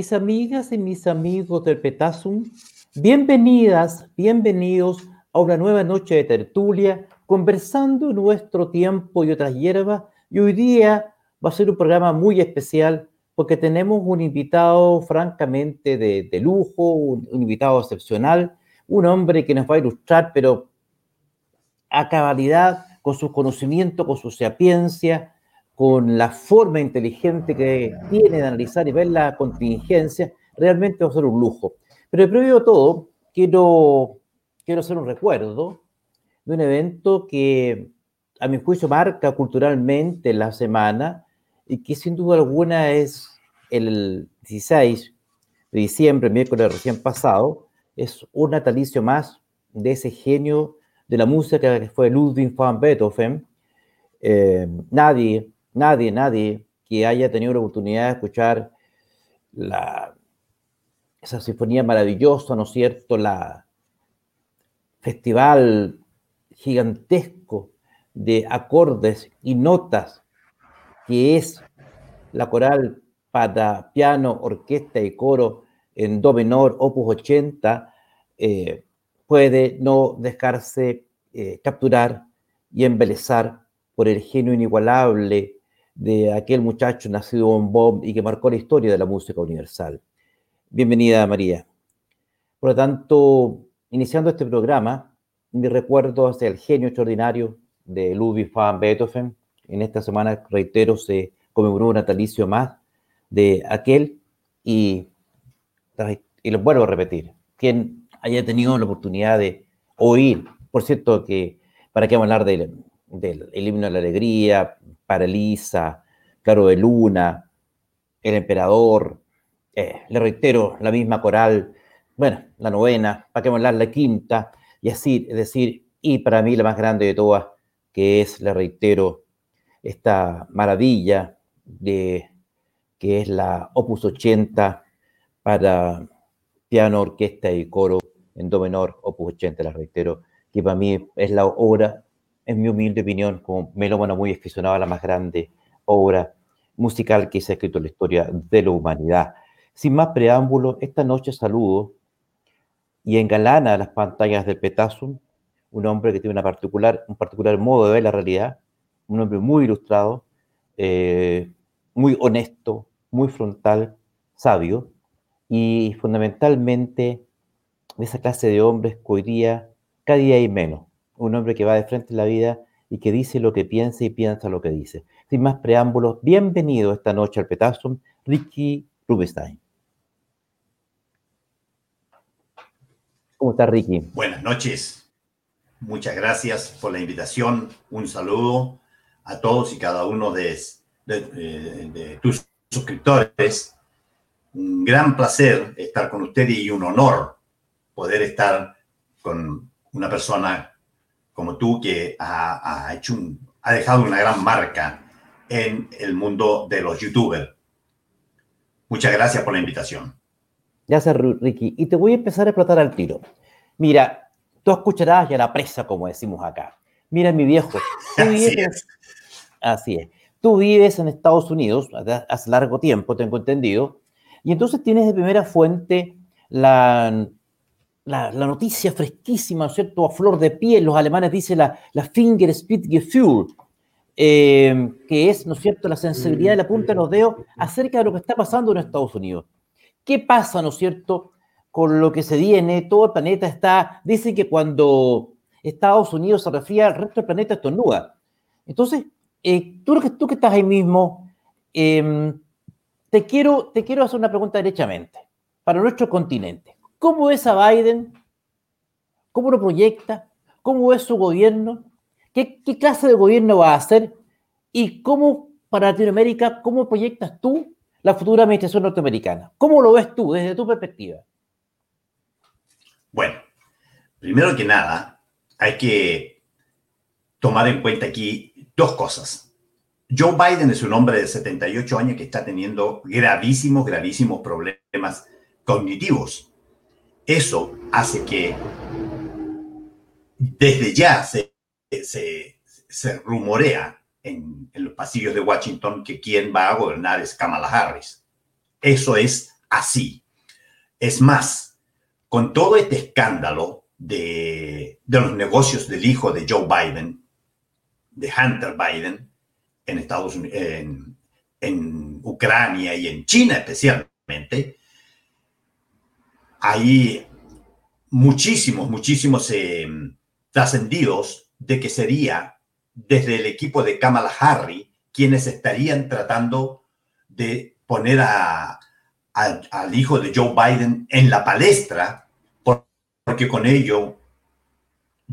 mis amigas y mis amigos del Petasum, bienvenidas, bienvenidos a una nueva noche de tertulia, conversando nuestro tiempo y otras hierbas. Y hoy día va a ser un programa muy especial porque tenemos un invitado francamente de, lujo, un, invitado excepcional, un hombre que nos va a ilustrar, pero a cabalidad, con su conocimiento, con su sapiencia, con la forma inteligente que tiene de analizar y ver la contingencia, realmente va a ser un lujo. Pero previo a todo, quiero, quiero hacer un recuerdo de un evento que a mi juicio marca culturalmente la semana y que sin duda alguna es el 16 de diciembre, miércoles recién pasado, es un natalicio más de ese genio de la música que fue Ludwig van Beethoven. Eh, nadie nadie, nadie que haya tenido la oportunidad de escuchar la, esa sinfonía maravillosa, ¿no es cierto? La festival gigantesco de acordes y notas que es la coral para piano, orquesta y coro en do menor, opus 80, eh, puede no dejarse eh, capturar y embelezar por el genio inigualable de aquel muchacho nacido en Bob y que marcó la historia de la música universal. Bienvenida, María. Por lo tanto, iniciando este programa, mi recuerdo hacia el genio extraordinario de Ludwig van Beethoven. En esta semana, reitero, se conmemoró un natalicio más de aquel y, y lo vuelvo a repetir, quien haya tenido la oportunidad de oír, por cierto, que para qué hablar del, himno la alegría, Paralisa, Claro de Luna, El Emperador, eh, le reitero, la misma coral, bueno, la novena, para que hablar la quinta, y así, decir, y para mí la más grande de todas, que es, le reitero, esta maravilla de que es la Opus 80 para piano, orquesta y coro en do menor, Opus 80, la reitero, que para mí es la obra en mi humilde opinión, como melómano muy aficionado a la más grande obra musical que se ha escrito en la historia de la humanidad. Sin más preámbulo, esta noche saludo y engalana las pantallas del Petasum, un hombre que tiene una particular, un particular modo de ver la realidad, un hombre muy ilustrado, eh, muy honesto, muy frontal, sabio, y fundamentalmente de esa clase de hombres que hoy día cada día hay menos un hombre que va de frente en la vida y que dice lo que piensa y piensa lo que dice. Sin más preámbulos, bienvenido esta noche al Petasum, Ricky Rubinstein. ¿Cómo está Ricky? Buenas noches. Muchas gracias por la invitación. Un saludo a todos y cada uno de, de tus suscriptores. Un gran placer estar con usted y un honor poder estar con una persona como tú que ha, hecho ha dejado una gran marca en el mundo de los youtubers. Muchas gracias por la invitación. Gracias, Ricky. Y te voy a empezar a explotar al tiro. Mira, tú escucharás ya la presa, como decimos acá. Mira, mi viejo. Así es. Así es. Tú vives en Estados Unidos hace largo tiempo, tengo entendido, y entonces tienes de primera fuente la la, noticia fresquísima, cierto?, a flor de piel, los alemanes dicen la, la Finger Gefühl, eh, que es, ¿no es cierto?, la sensibilidad de la punta de los dedos acerca de lo que está pasando en Estados Unidos. ¿Qué pasa, ¿no es cierto?, con lo que se viene, todo el planeta está, dicen que cuando Estados Unidos se refiere al resto del planeta estornuda. Entonces, eh, tú, tú que estás ahí mismo, em, te, quiero, te quiero hacer una pregunta derechamente, para nuestro continente. ¿Cómo es a Biden? ¿Cómo lo proyecta? ¿Cómo es su gobierno? ¿Qué, clase de gobierno va a hacer? ¿Y cómo para Latinoamérica, cómo proyectas tú la futura administración norteamericana? ¿Cómo lo ves tú desde tu perspectiva? Bueno, primero que nada, hay que tomar en cuenta aquí dos cosas. Joe Biden es un hombre de 78 años que está teniendo gravísimos, gravísimos problemas cognitivos. Eso hace que desde ya se, se, rumorea en, los pasillos de Washington que quien va a gobernar es Kamala Harris. Eso es así. Es más, con todo este escándalo de, los negocios del hijo de Joe Biden, de Hunter Biden, en Estados Unidos, en Ucrania y en China especialmente, hay muchísimos, muchísimos eh, trascendidos de que sería desde el equipo de Kamala Harris quienes estarían tratando de poner al hijo de Joe Biden en la palestra, porque con ello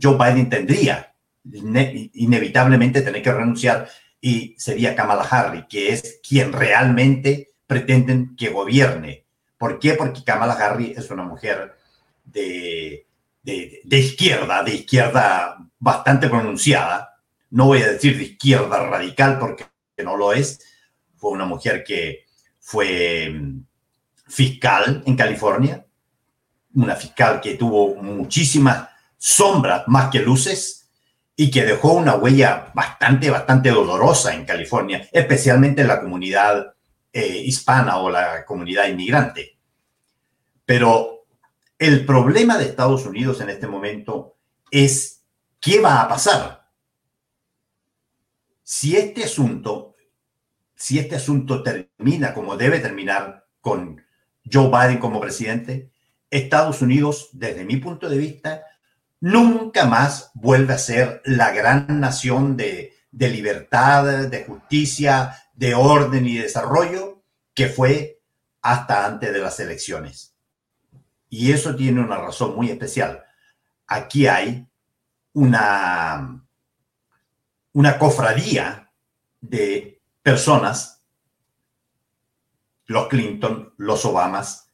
Joe Biden tendría inevitablemente tener que renunciar y sería Kamala Harris, que es quien realmente pretenden que gobierne. ¿Por qué? Porque Kamala Harris es una mujer de, de, izquierda, de izquierda bastante pronunciada. No voy a decir de izquierda radical porque no lo es. Fue una mujer que fue mm, fiscal en California, una fiscal que tuvo muchísimas sombras más que luces y que dejó una huella bastante, bastante dolorosa en California, especialmente en la comunidad eh, hispana o la comunidad inmigrante. Pero el problema de Estados Unidos en este momento es qué va a pasar. Si este asunto, si este asunto termina como debe terminar con Joe Biden como presidente, Estados Unidos, desde mi punto de vista, nunca más vuelve a ser la gran nación de, de libertad, de justicia, de orden y desarrollo que fue hasta antes de las elecciones. Y eso tiene una razón muy especial. Aquí hay una, una cofradía de personas, los Clinton, los Obamas,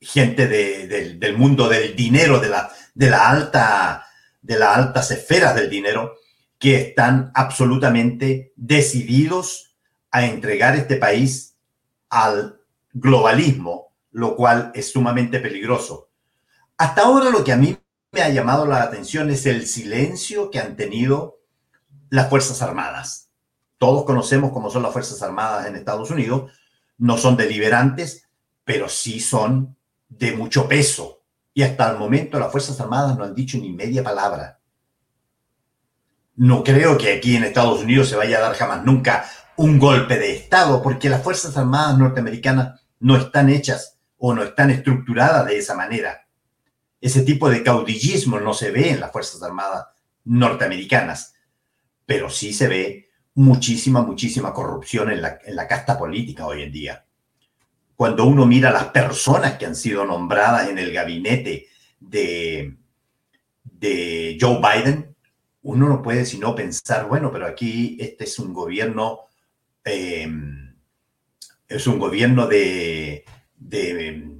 gente del mundo del dinero, de la, de la alta, de las altas esferas del dinero, que están absolutamente decididos a entregar este país al globalismo lo cual es sumamente peligroso. Hasta ahora lo que a mí me ha llamado la atención es el silencio que han tenido las Fuerzas Armadas. Todos conocemos cómo son las Fuerzas Armadas en Estados Unidos. No son deliberantes, pero sí son de mucho peso. Y hasta el momento las Fuerzas Armadas no han dicho ni media palabra. No creo que aquí en Estados Unidos se vaya a dar jamás nunca un golpe de Estado, porque las Fuerzas Armadas norteamericanas no están hechas o no están estructuradas de esa manera. Ese tipo de caudillismo no se ve en las Fuerzas Armadas norteamericanas, pero sí se ve muchísima, muchísima corrupción en la, en la casta política hoy en día. Cuando uno mira las personas que han sido nombradas en el gabinete de, de Joe Biden, uno no puede sino pensar, bueno, pero aquí este es un gobierno, eh, es un gobierno de, de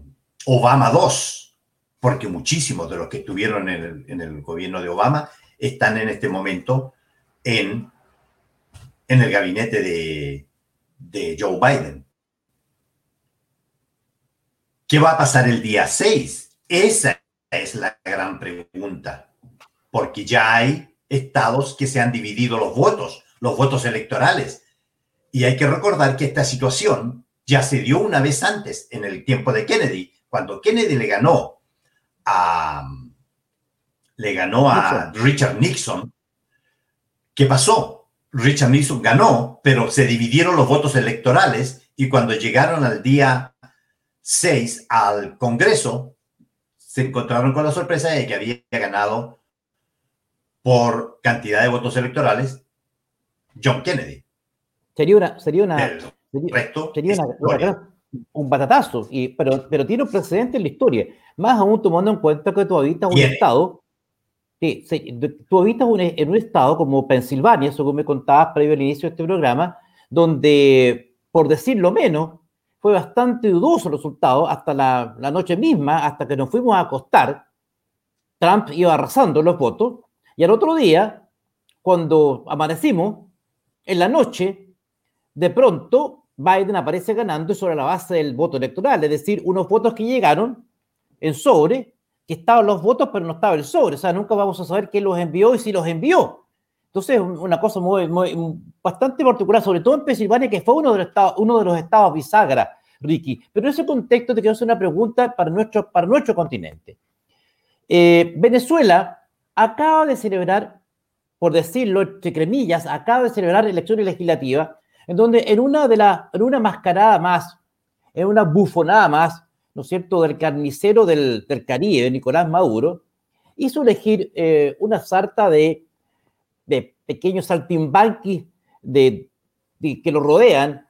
Obama 2, porque muchísimos de los que estuvieron en el, gobierno de Obama están en este momento en, en el gabinete de, de Joe Biden. ¿Qué va a pasar el día 6? Esa es la gran pregunta, porque ya hay estados que se han dividido los votos, los votos electorales. Y hay que recordar que esta situación ya se dio una vez antes, en el tiempo de Kennedy, cuando Kennedy le ganó a, le ganó a Richard Nixon. ¿Qué pasó? Richard Nixon ganó, pero se dividieron los votos electorales y cuando llegaron al día 6 al Congreso, se encontraron con la sorpresa de que había ganado por cantidad de votos electorales John Kennedy. Sería una, sería una, Sería, un batatazo, y, pero, pero tiene un precedente en la historia. Más aún tomando en cuenta que tú habitas un estado, sí, tú habitas en un estado como Pensilvania, eso que me contabas previo al inicio de este programa, donde, por decirlo menos, fue bastante dudoso el resultado hasta la, la noche misma, hasta que nos fuimos a acostar. Trump iba arrasando los votos, y al otro día, cuando amanecimos, en la noche, de pronto Biden aparece ganando sobre la base del voto electoral, es decir, unos votos que llegaron en sobre, que estaban los votos, pero no estaba el sobre. O sea, nunca vamos a saber quién los envió y si los envió. Entonces, una cosa muy, bastante particular, sobre todo en Pensilvania, que fue uno de los estados, uno de los estados bisagra, Ricky. Pero en ese contexto te quiero hacer una pregunta para nuestro, para nuestro continente. Eh, Venezuela acaba de celebrar, por decirlo entre cremillas, acaba de celebrar elecciones legislativas, en donde en una, de la, en una mascarada más, en una bufonada más, ¿no es cierto?, del carnicero del, del Caribe, Nicolás Maduro, hizo elegir eh, una sarta de, de pequeños saltimbanquis de, que lo rodean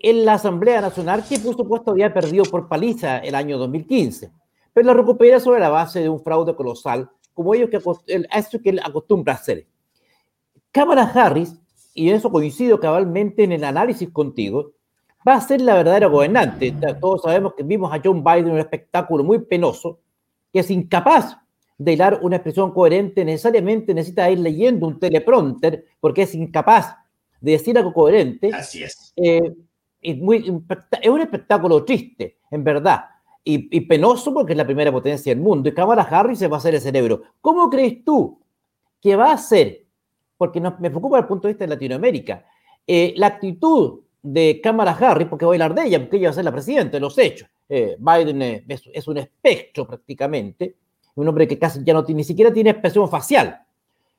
en la Asamblea Nacional, que por supuesto había perdido por paliza el año 2015, pero la recupera sobre la base de un fraude colosal, como ellos que, eso que él acostumbra hacer. Cámara Harris, y en eso coincido cabalmente en el análisis contigo, va a ser la verdadera gobernante. Todos sabemos que vimos a John Biden en un espectáculo muy penoso, que es incapaz de dar una expresión coherente, necesariamente necesita ir leyendo un teleprompter, porque es incapaz de decir algo coherente. Así es. Eh, es, muy, es un espectáculo triste, en verdad, y, penoso porque es la primera potencia del mundo. Y Kamala Harris se va a hacer el cerebro. ¿Cómo crees tú que va a ser? Porque me preocupa desde el punto de vista de Latinoamérica. Eh, la actitud de Kamala Harris, porque voy a hablar de ella, porque ella va a ser la presidenta, los hechos. Eh, Biden es, es, un espectro prácticamente, un hombre que casi ya no tiene, ni siquiera tiene expresión facial.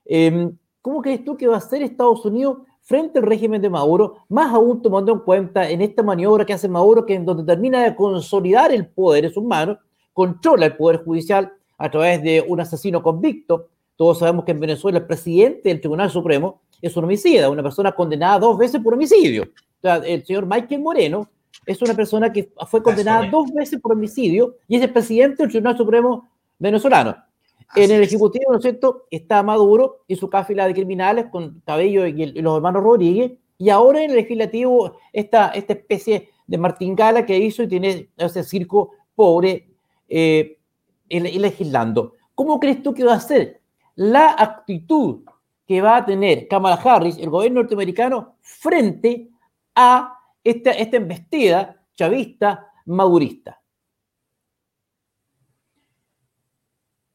Em, ¿Cómo crees tú que va a ser Estados Unidos frente al régimen de Maduro, más aún tomando en cuenta en esta maniobra que hace Maduro, que en donde termina de consolidar el poder en sus manos, controla el poder judicial a través de un asesino convicto. Todos sabemos que en Venezuela el presidente del Tribunal Supremo es un homicida, una persona condenada dos veces por homicidio. O sea, el señor Michael Moreno es una persona que fue condenada dos veces por homicidio y es el presidente del Tribunal Supremo venezolano en el Ejecutivo, ¿no es cierto?, está Maduro y su cáfila de criminales con Cabello y, los hermanos Rodríguez, y ahora en el Legislativo esta, esta especie de martingala que hizo y tiene ese circo pobre eh, legislando. ¿Cómo crees tú que va a ser la actitud que va a tener Kamala Harris, el gobierno norteamericano, frente a esta, esta embestida chavista madurista?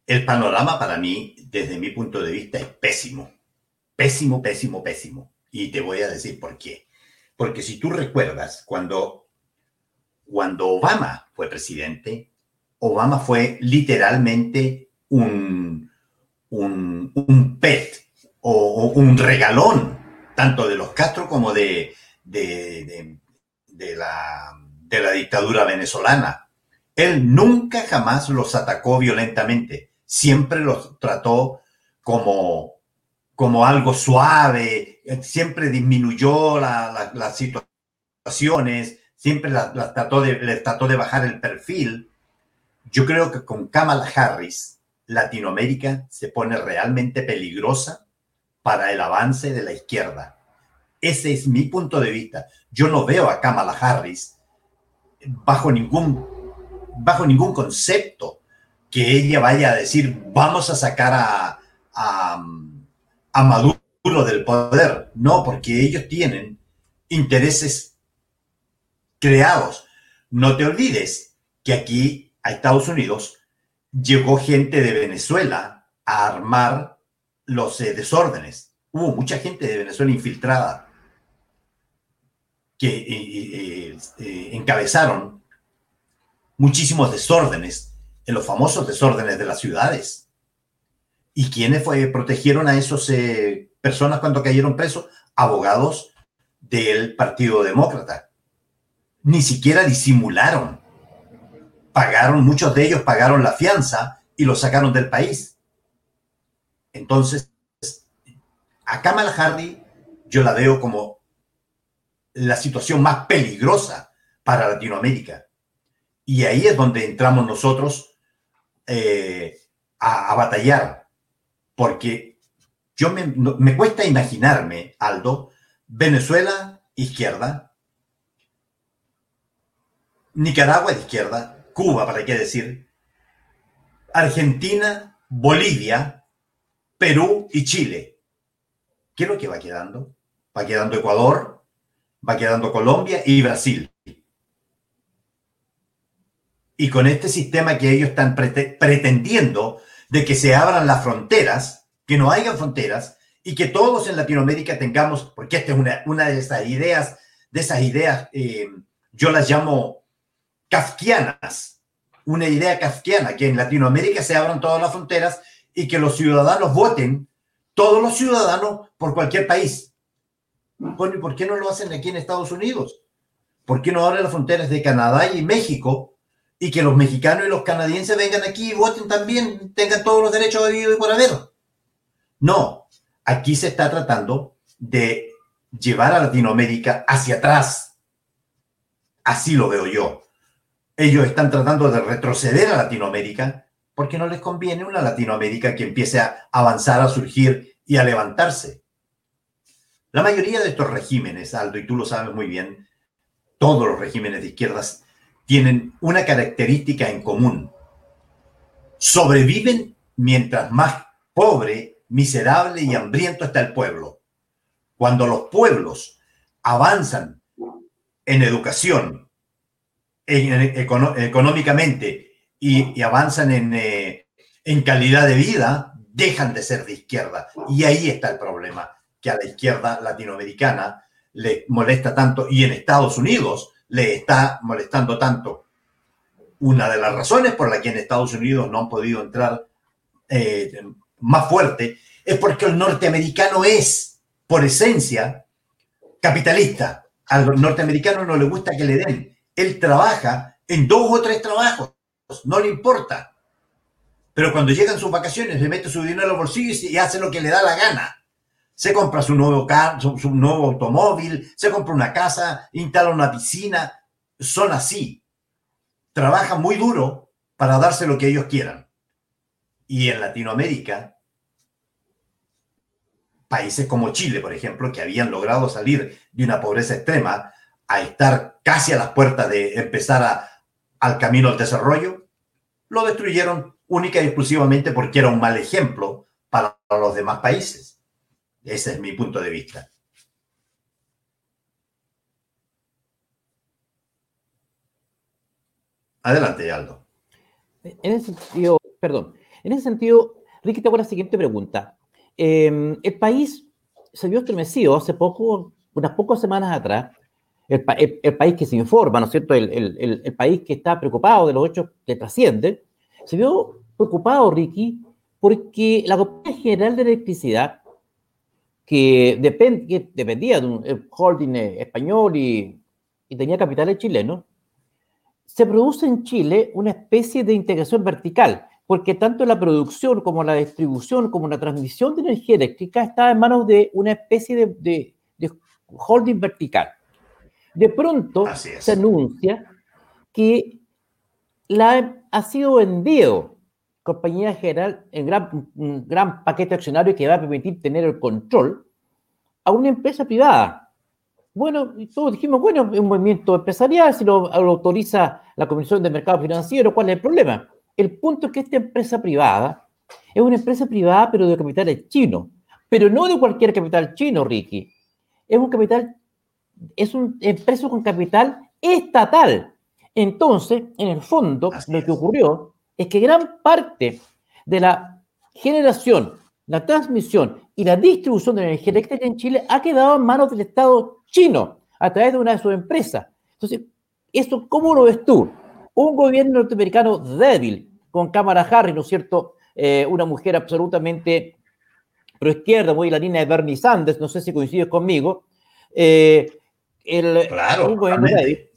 El panorama para mí, desde mi punto de vista, es pésimo. Pésimo, pésimo, pésimo. Y te voy a decir por qué. Porque si tú recuerdas, cuando, cuando Obama fue presidente, Obama fue literalmente un, un, pet o, un regalón, tanto de los Castro como de, de, de, la, de la dictadura venezolana. Él nunca jamás los atacó violentamente siempre los trató como, como algo suave, siempre disminuyó las situaciones, siempre trató de, les trató de bajar el perfil. Yo creo que con Kamala Harris, Latinoamérica se pone realmente peligrosa para el avance de la izquierda. Ese es mi punto de vista. Yo no veo a Kamala Harris bajo ningún, bajo ningún concepto que ella vaya a decir, vamos a sacar a, a, Maduro del poder. No, porque ellos tienen intereses creados. No te olvides que aquí a Estados Unidos llegó gente de Venezuela a armar los eh, desórdenes. Hubo mucha gente de Venezuela infiltrada que eh, eh, encabezaron muchísimos desórdenes en los famosos desórdenes de las ciudades. ¿Y quiénes fue, protegieron a esas personas cuando cayeron presos? Abogados del Partido Demócrata. Ni siquiera disimularon. Pagaron, muchos de ellos pagaron la fianza y los sacaron del país. Entonces, a Kamala Hardy yo la veo como la situación más peligrosa para Latinoamérica. Y ahí es donde entramos nosotros eh, a, batallar, porque yo me, cuesta imaginarme, Aldo, Venezuela izquierda, Nicaragua de izquierda, Cuba, para qué decir, Argentina, Bolivia, Perú y Chile. ¿Qué es lo que va quedando? Va quedando Ecuador, va quedando Colombia y Brasil. Y con este sistema que ellos están pretendiendo de que se abran las fronteras, que no haya fronteras y que todos en Latinoamérica tengamos, porque esta es una, una de esas ideas, de esas ideas, eh, yo las llamo kafkianas, una idea kafkiana, que en Latinoamérica se abran todas las fronteras y que los ciudadanos voten, todos los ciudadanos por cualquier país. ¿por qué no lo hacen aquí en Estados Unidos? ¿Por qué no abren las fronteras de Canadá y México y que los mexicanos y los canadienses vengan aquí y voten también, tengan todos los derechos de vida y por haber? No, aquí se está tratando de llevar a Latinoamérica hacia atrás. Así lo veo yo. Ellos están tratando de retroceder a Latinoamérica porque no les conviene una Latinoamérica que empiece a avanzar, a surgir y a levantarse. La mayoría de estos regímenes, Aldo, y tú lo sabes muy bien, todos los regímenes de izquierdas tienen una característica en común. Sobreviven mientras más pobre, miserable y hambriento está el pueblo. Cuando los pueblos avanzan en educación, económicamente y, avanzan en, eh, en calidad de vida, dejan de ser de izquierda. Y ahí está el problema que a la izquierda latinoamericana le molesta tanto y en Estados Unidos le está molestando tanto. Una de las razones por la que en Estados Unidos no han podido entrar eh, más fuerte es porque el norteamericano es, por esencia, capitalista. Al norteamericano no le gusta que le den. Él trabaja en dos o tres trabajos, no le importa. Pero cuando llegan sus vacaciones, le mete su dinero al bolsillo y hace lo que le da la gana se compra su nuevo, su, nuevo automóvil, se compra una casa, instala una piscina. Son así. Trabajan muy duro para darse lo que ellos quieran. Y en Latinoamérica, países como Chile, por ejemplo, que habían logrado salir de una pobreza extrema a estar casi a las puertas de empezar al camino al desarrollo, lo destruyeron única y exclusivamente porque era un mal ejemplo para los demás países. Ese es mi punto de vista. Adelante, Aldo. En ese sentido, perdón, en ese sentido, Ricky, te hago la siguiente pregunta. Em, el país se vio estremecido hace poco, unas pocas semanas atrás, el, país que se informa, ¿no es cierto? El, país que está preocupado de los hechos que trascienden, se vio preocupado, Ricky, porque la Compañía General de Electricidad que, dependía de un holding español y, tenía capitales chilenos, se produce en Chile una especie de integración vertical, porque tanto la producción como la distribución como la transmisión de energía eléctrica está en manos de una especie de, holding vertical. De pronto se anuncia que la, ha sido vendido compañía general en gran, un gran paquete accionario que va a permitir tener el control a una empresa privada. Bueno, y todos dijimos, bueno, es un movimiento empresarial, si lo, autoriza la Comisión de Mercado Financiero, ¿cuál es el problema? El punto es que esta empresa privada es una empresa privada, pero de capitales chinos, pero no de cualquier capital chino, Ricky. Es un capital, es un empresa con capital estatal. Entonces, en el fondo, lo que ocurrió es que gran parte de la generación, la transmisión y la distribución de energía eléctrica en Chile ha quedado en manos del Estado chino a través de una de sus empresas. Entonces, ¿esto cómo lo ves tú? Un gobierno norteamericano débil, con Cámara Harris, ¿no es cierto? Eh, una mujer absolutamente pro izquierda, muy en la línea de Bernie Sanders, no sé si coincides conmigo. Eh, el, claro, un gobierno débil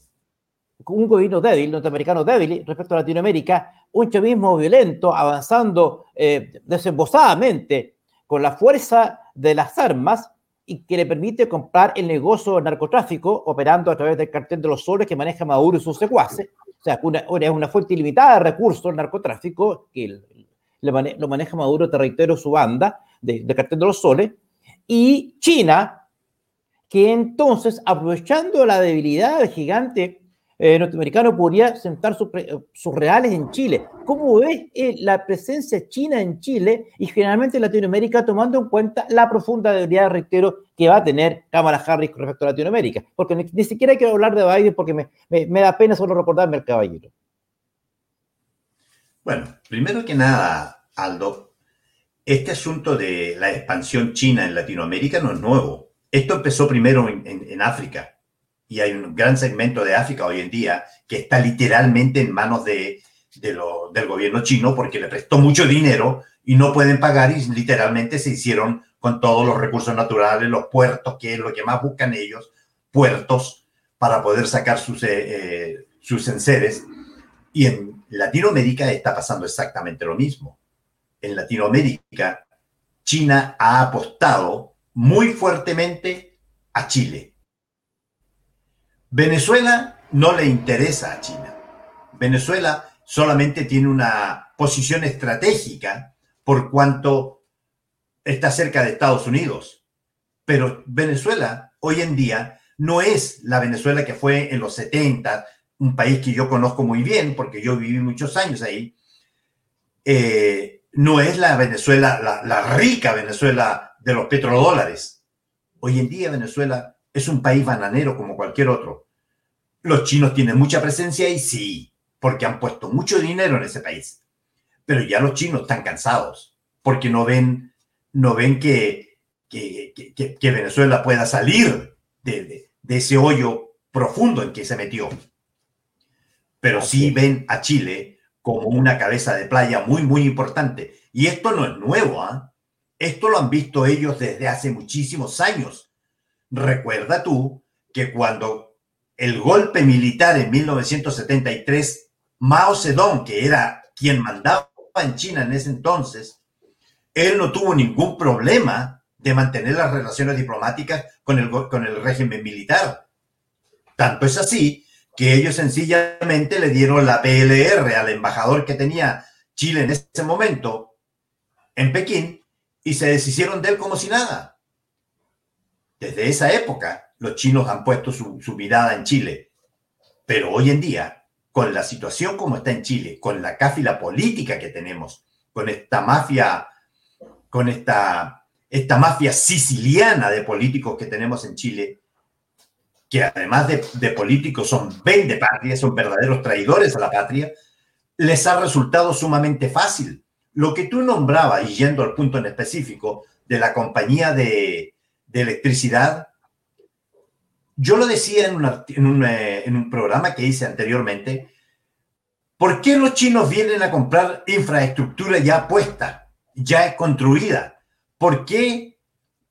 un gobierno débil, norteamericano débil respecto a Latinoamérica, un chavismo violento avanzando eh, desembosadamente con la fuerza de las armas y que le permite comprar el negocio del narcotráfico operando a través del cartel de los soles que maneja Maduro y sus secuaces. O sea, una, es una fuente ilimitada de recursos el narcotráfico que lo maneja Maduro, te reitero, su banda del de cartel de los soles. Y China, que entonces, aprovechando la debilidad del gigante eh, norteamericano podría sentar sus reales en Chile. ¿Cómo ves eh, la presencia china en Chile y generalmente en Latinoamérica tomando en cuenta la profunda debilidad, reitero, que va a tener Cámara Harris con respecto a Latinoamérica? Porque ni, siquiera que hablar de Biden porque me, me, da pena solo recordarme al caballero. Bueno, primero que nada, Aldo, este asunto de la expansión china en Latinoamérica no es nuevo. Esto empezó primero en, en África y hay un gran segmento de África hoy en día que está literalmente en manos de, del gobierno chino porque le prestó mucho dinero y no pueden pagar y literalmente se hicieron con todos los recursos naturales, los puertos, que es lo que más buscan ellos, puertos para poder sacar sus, eh, eh, sus enseres. Y en Latinoamérica está pasando exactamente lo mismo. En Latinoamérica, China ha apostado muy fuertemente a Chile Venezuela no le interesa a China. Venezuela solamente tiene una posición estratégica por cuanto está cerca de Estados Unidos. Pero Venezuela hoy en día no es la Venezuela que fue en los 70, un país que yo conozco muy bien porque yo viví muchos años ahí. Eh, no es la Venezuela, la, la rica Venezuela de los petrodólares. Hoy en día Venezuela es un país bananero como cualquier otro los chinos tienen mucha presencia y sí, porque han puesto mucho dinero en ese país. Pero ya los chinos están cansados porque no ven, no ven que, que, Venezuela pueda salir de, ese hoyo profundo en que se metió. Pero sí ven a Chile como una cabeza de playa muy, muy importante. Y esto no es nuevo, ¿ah? Esto lo han visto ellos desde hace muchísimos años. Recuerda tú que cuando el golpe militar en 1973, Mao Zedong, que era quien mandaba en China en ese entonces, él no tuvo ningún problema de mantener las relaciones diplomáticas con el, con el régimen militar. Tanto es así que ellos sencillamente le dieron la PLR al embajador que tenía Chile en ese momento en Pekín y se deshicieron de él como si nada. Desde esa época, los chinos han puesto su, mirada en Chile. Pero hoy en día, con la situación como está en Chile, con la cáfila política que tenemos, con esta mafia, con esta, esta mafia siciliana de políticos que tenemos en Chile, que además de, políticos son de patria, son verdaderos traidores a la patria, les ha resultado sumamente fácil. Lo que tú nombrabas, y yendo al punto en específico, de la compañía de, de electricidad, yo lo decía eh, en, un, programa que hice anteriormente. ¿Por qué los chinos vienen a comprar infraestructura ya puesta, ya construida? ¿Por qué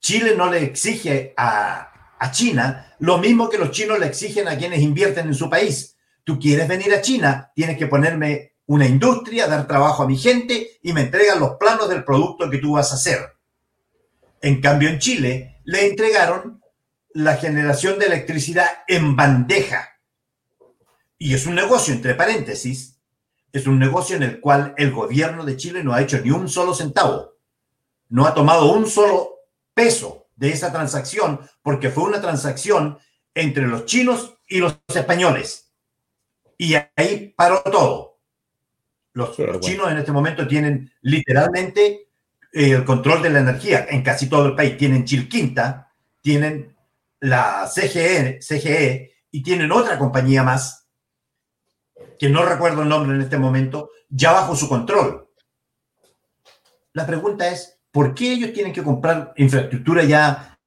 Chile no le exige a, a China lo mismo que los chinos le exigen a quienes invierten en su país? Tú quieres venir a China, tienes que ponerme una industria, dar trabajo a mi gente y me entregan los planos del producto que tú vas a hacer. En cambio, en Chile le entregaron la generación de electricidad en bandeja. Y es un negocio, entre paréntesis, es un negocio en el cual el gobierno de Chile no ha hecho ni un solo centavo, no ha tomado un solo peso de esa transacción, porque fue una transacción entre los chinos y los españoles. Y ahí paró todo. Los, chinos en este momento tienen literalmente el control de la energía en casi todo el país. Tienen Chilquinta, tienen la CGE, CGE y tienen otra compañía más, que no recuerdo el nombre en este momento, ya bajo su control. La pregunta es, ¿por qué ellos tienen que comprar infraestructura ya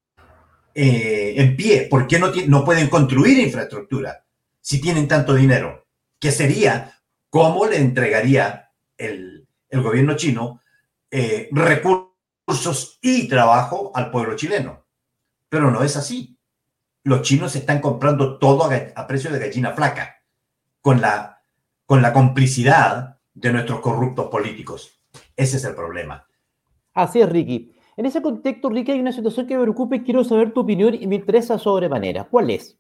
eh, en pie? ¿Por qué no, no pueden construir infraestructura si tienen tanto dinero? ¿Qué sería? ¿Cómo le entregaría el, gobierno chino eh, recursos y trabajo al pueblo chileno? Pero no es así los chinos están comprando todo a, precio de gallina flaca, con la, con la complicidad de nuestros corruptos políticos. Ese es el problema. Así es, Ricky. En ese contexto, Ricky, hay una situación que me preocupa y quiero saber tu opinión y me interesa sobremanera. ¿Cuál es?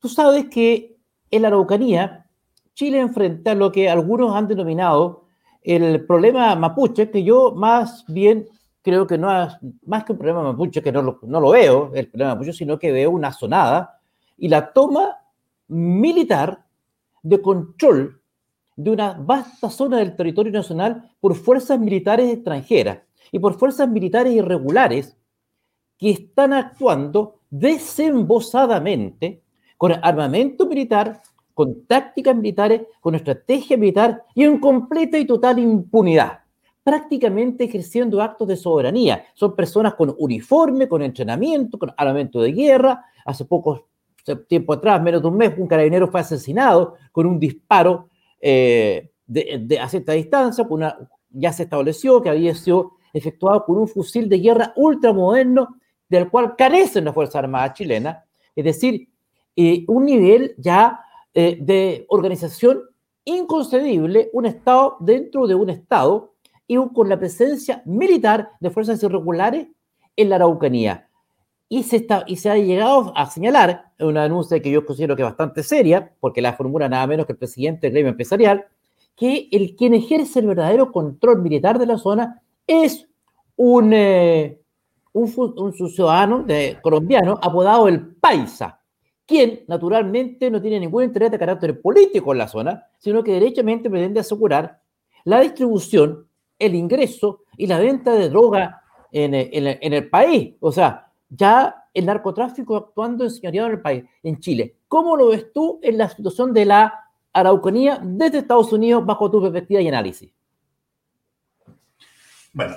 Tú sabes que en la Araucanía, Chile enfrenta lo que algunos han denominado el problema mapuche, que yo más bien creo que no es más que un problema mapuche, que no lo, veo, el problema mapuche, sino que veo una sonada y la toma militar de control de una vasta zona del territorio nacional por fuerzas militares extranjeras y por fuerzas militares irregulares que están actuando desembosadamente con armamento militar, con tácticas militares, con estrategia militar y en completa y total impunidad prácticamente ejerciendo actos de soberanía. Son personas con uniforme, con entrenamiento, con armamento de guerra. Hace poco tiempo atrás, menos de un mes, un carabinero fue asesinado con un disparo eh, de, a cierta distancia, ya se estableció que había sido efectuado con un fusil de guerra ultramoderno del cual carecen las Fuerzas Armadas chilenas, es decir, eh, un nivel ya eh, de organización inconcebible, un Estado dentro de un Estado y con la presencia militar de fuerzas irregulares en la Araucanía. Y se, está, y se ha llegado a señalar, una denuncia que yo considero que es bastante seria, porque la formula nada menos que el presidente del gremio empresarial, que el quien ejerce el verdadero control militar de la zona es un, eh, un, ciudadano de, colombiano apodado el Paisa, quien naturalmente no tiene ningún interés de carácter político en la zona, sino que derechamente pretende asegurar la distribución, el ingreso y la venta de droga en, en, el país. O sea, ya el narcotráfico actuando en señorío en el país, en Chile. ¿Cómo lo ves tú en la situación de la Araucanía desde Estados Unidos bajo tu perspectiva y análisis? Bueno,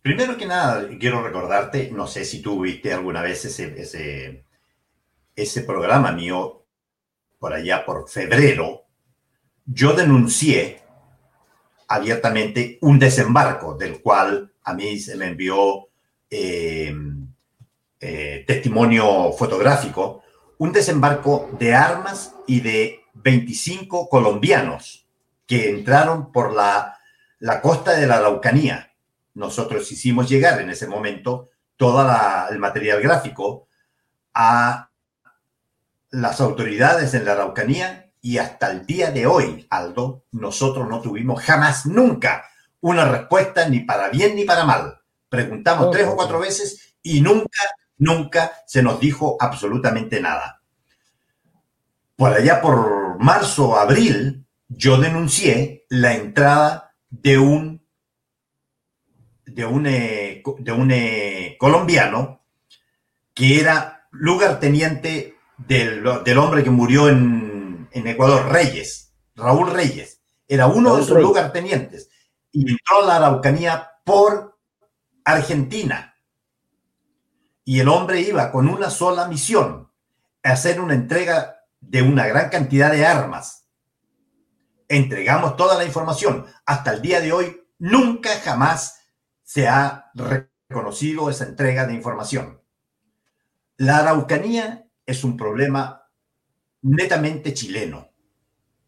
primero que nada, quiero recordarte, no sé si tú viste alguna vez ese, ese programa mío por allá por febrero, yo denuncié abiertamente un desembarco del cual a mí se me envió eh, eh, testimonio fotográfico, un desembarco de armas y de 25 colombianos que entraron por la, la costa de la Araucanía. Nosotros hicimos llegar en ese momento todo el material gráfico a las autoridades en la Araucanía y hasta el día de hoy, Aldo, nosotros no tuvimos jamás, nunca, una respuesta ni para bien ni para mal. Preguntamos tres o cuatro veces y nunca, nunca se nos dijo absolutamente nada. Por allá por marzo, abril, yo denuncié la entrada de un de un, eh, de un eh, colombiano que era lugarteniente del, del hombre que murió en en Ecuador, Reyes, Raúl Reyes, era uno de sus lugartenientes y entró a la Araucanía por Argentina. Y el hombre iba con una sola misión, hacer una entrega de una gran cantidad de armas. Entregamos toda la información. Hasta el día de hoy, nunca jamás se ha reconocido esa entrega de información. La Araucanía es un problema netamente chileno,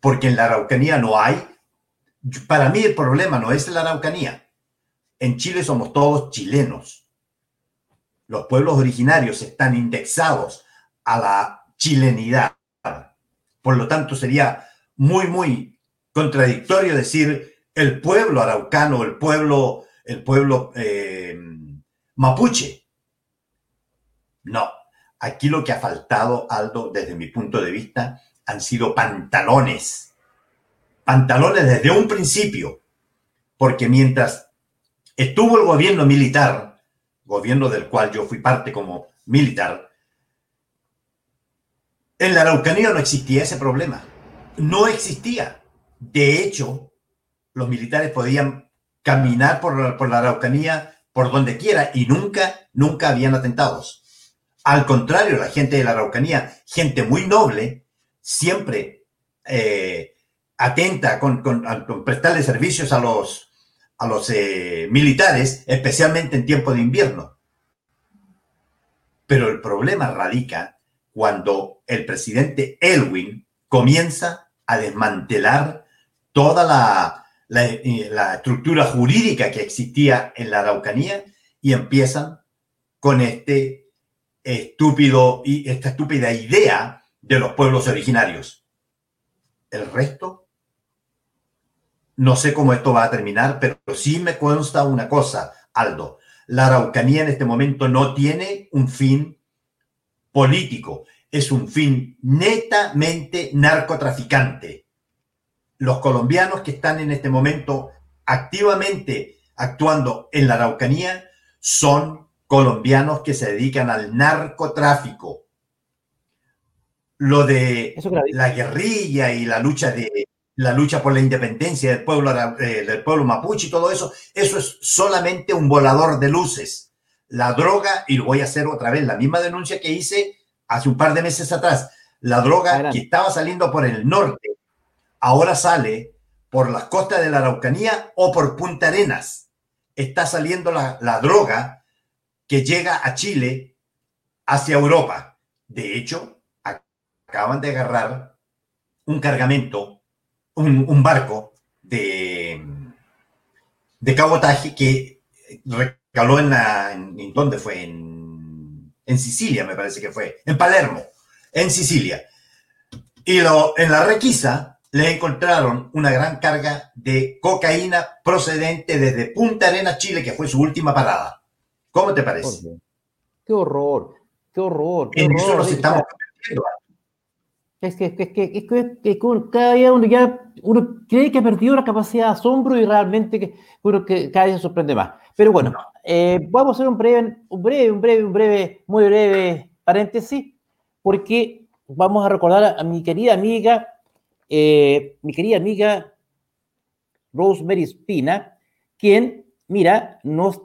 porque en la Araucanía no hay, para mí el problema no es la Araucanía, en Chile somos todos chilenos. Los pueblos originarios están indexados a la chilenidad. Por lo tanto, sería muy, muy contradictorio decir el pueblo araucano, el pueblo, el pueblo eh, mapuche. No, Aquí lo que ha faltado, Aldo, desde mi punto de vista, han sido pantalones. Pantalones desde un principio. Porque mientras estuvo el gobierno militar, gobierno del cual yo fui parte como militar, en la Araucanía no existía ese problema. No existía. De hecho, los militares podían caminar por, la Araucanía por donde quiera y nunca, nunca habían atentados. Al contrario, la gente de la Araucanía, gente muy noble, siempre eh, atenta con, prestarle servicios a los, a los eh, militares, especialmente en tiempo de invierno. Pero el problema radica cuando el presidente Elwin comienza a desmantelar toda la, la, eh, la, estructura jurídica que existía en la Araucanía y empiezan con este estúpido y esta estúpida idea de los pueblos originarios. El resto, no sé cómo esto va a terminar, pero sí me consta una cosa, Aldo. La Araucanía en este momento no tiene un fin político, es un fin netamente narcotraficante. Los colombianos que están en este momento activamente actuando en la Araucanía son colombianos que se dedican al narcotráfico. Lo de la guerrilla y la lucha de la lucha por la independencia del pueblo eh, del pueblo mapuche y todo eso, eso es solamente un volador de luces. La droga, y lo voy a hacer otra vez, la misma denuncia que hice hace un par de meses atrás, La droga que estaba saliendo por el norte, ahora sale por las costas de la Araucanía o por Punta Arenas. Está saliendo la, la droga que llega a Chile hacia Europa. De hecho, acaban de agarrar un cargamento, un, barco de, de cabotaje que recaló en la... En, ¿Dónde fue? En, en Sicilia, me parece que fue. En Palermo, en Sicilia. Y lo, en la requisa le encontraron una gran carga de cocaína procedente desde Punta Arenas, Chile, que fue su última parada. ¿Cómo te parece? Qué horror, qué horror. Qué en eso nos estamos es que, es que, es que, cada día uno ya uno cree que ha perdido la capacidad de asombro y realmente que, uno que cada día se sorprende más. Pero bueno, eh, vamos a hacer un breve, un breve, un breve, un breve, muy breve paréntesis, porque vamos a recordar a, mi querida amiga, eh, mi querida amiga Rosemary Spina, quien, mira, nos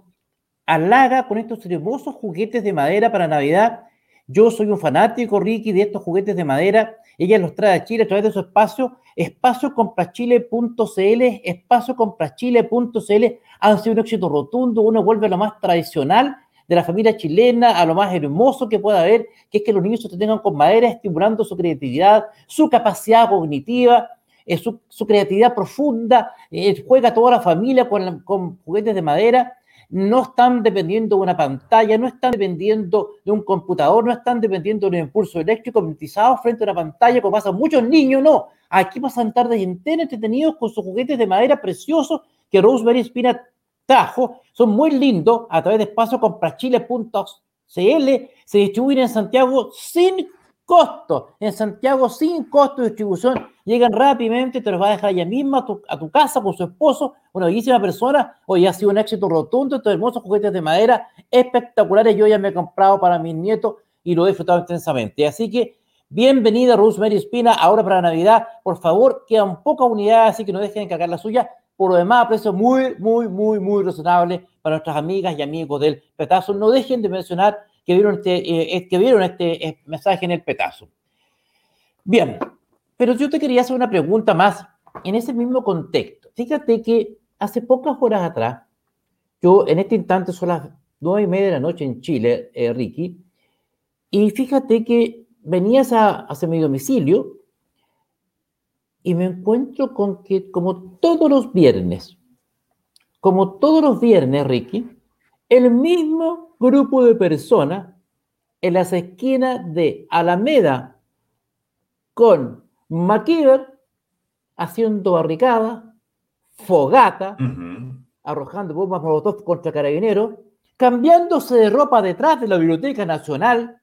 halaga con estos hermosos juguetes de madera para Navidad. Yo soy un fanático, Ricky, de estos juguetes de madera. Ella los trae a Chile a través de su espacio, espaciocomprachile.cl, espaciocomprachile.cl, han sido un éxito rotundo, uno vuelve a lo más tradicional de la familia chilena, a lo más hermoso que pueda haber, que es que los niños se tengan con madera, estimulando su creatividad, su capacidad cognitiva, eh, su, creatividad profunda, eh, juega toda la familia con, con juguetes de madera no están dependiendo de una pantalla, no están dependiendo de un computador, no están dependiendo de un impulso eléctrico magnetizado frente a una pantalla, como pasa muchos niños, no. Aquí pasan tardes enteras entretenidos con sus juguetes de madera preciosos que Rosemary Espina trajo. Son muy lindos a través de espacio comprachile.cl. Se distribuyen en Santiago sin costo. En Santiago, sin costo de distribución, llegan rápidamente, te los va a dejar ella misma a tu, casa con su esposo, una bellísima persona. Hoy ha sido un éxito rotundo, estos hermosos juguetes de madera espectaculares. Yo ya me he comprado para mis nietos y lo he disfrutado intensamente. Así que, bienvenida Rosemary Espina, ahora para Navidad. Por favor, quedan pocas unidades, así que no dejen de cargar la suya. Por lo demás, a precio muy, muy, muy, muy razonable para nuestras amigas y amigos del petazo. No dejen de mencionar que vieron este, eh, que vieron este eh, mensaje en el petazo. Bien, pero yo te quería hacer una pregunta más en ese mismo contexto. Fíjate que hace pocas horas atrás, yo en este instante son las nueve y media de la noche en Chile, eh, Ricky, y fíjate que venías a, hacer mi domicilio y me encuentro con que como todos los viernes, como todos los viernes, Ricky, el mismo grupo de personas en las esquinas de Alameda con McKeever haciendo barricada, fogata, arrojando bombas molotov contra carabineros, cambiándose de ropa detrás de la Biblioteca Nacional,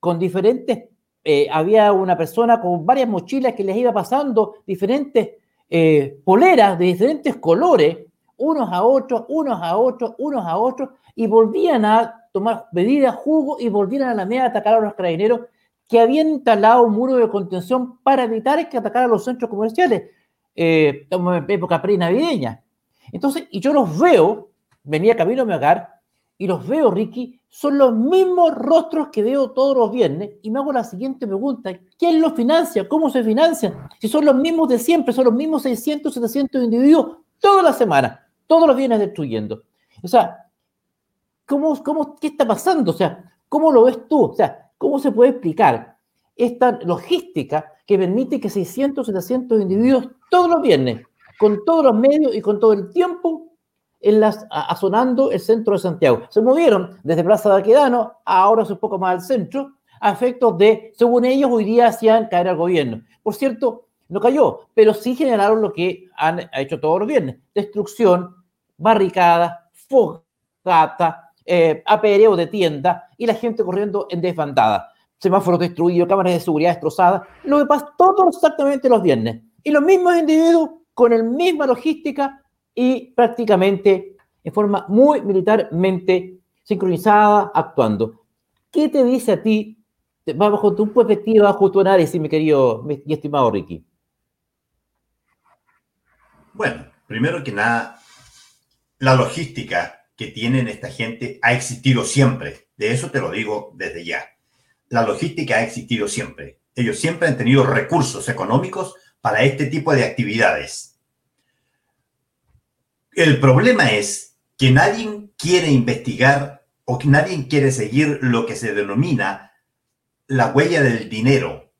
con diferentes, eh, había una persona con varias mochilas que les iba pasando diferentes eh, poleras de diferentes colores, unos a otros, unos a otros, unos a otros, y volvían a tomar bebidas, jugo, y volvían a la media a atacar a los carabineros que habían instalado un muro de contención para evitar que atacaran los centros comerciales, eh, en época pre-navideña. Entonces, y yo los veo, venía camino a mi hogar, y los veo, Ricky, son los mismos rostros que veo todos los viernes, y me hago la siguiente pregunta, ¿quién los financia? ¿Cómo se financian? Si son los mismos de siempre, son los mismos 600, 700 individuos toda la semana todos los bienes destruyendo. O sea, ¿cómo, cómo, ¿qué está pasando? O sea, ¿cómo lo ves tú? O sea, ¿cómo se puede explicar esta logística que permite que 600, 700 individuos todos los viernes, con todos los medios y con todo el tiempo, en las, asonando el centro de Santiago. Se movieron desde Plaza de Aquedano, ahora es un poco más al centro, a efectos de, según ellos, hoy día hacían caer al gobierno. Por cierto, no cayó, pero sí generaron lo que han hecho todos los viernes, destrucción, barricada, fogata, eh, apereo de tienda y la gente corriendo en desbandada. Semáforos destruidos, cámaras de seguridad destrozadas. Lo que pasa todos exactamente los viernes. Y los mismos individuos con la misma logística y prácticamente en forma muy militarmente sincronizada actuando. ¿Qué te dice a ti, bajo tu perspectiva, bajo análisis, mi querido y estimado Ricky? Bueno, primero que nada, la logística que tienen esta gente ha existido siempre. De eso te lo digo desde ya. La logística ha existido siempre. Ellos siempre han tenido recursos económicos para este tipo de actividades. El problema es que nadie quiere investigar o que nadie quiere seguir lo que se denomina la huella del dinero.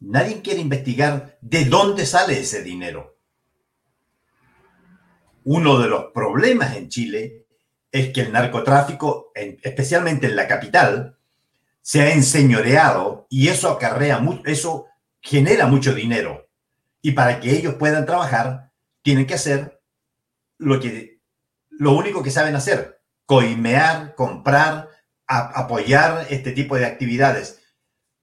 Nadie quiere investigar de dónde sale ese dinero. Uno de los problemas en Chile es que el narcotráfico, especialmente en la capital, se ha enseñoreado y eso acarrea, eso genera mucho dinero. Y para que ellos puedan trabajar, tienen que hacer lo, que, lo único que saben hacer, coimear, comprar, apoyar este tipo de actividades.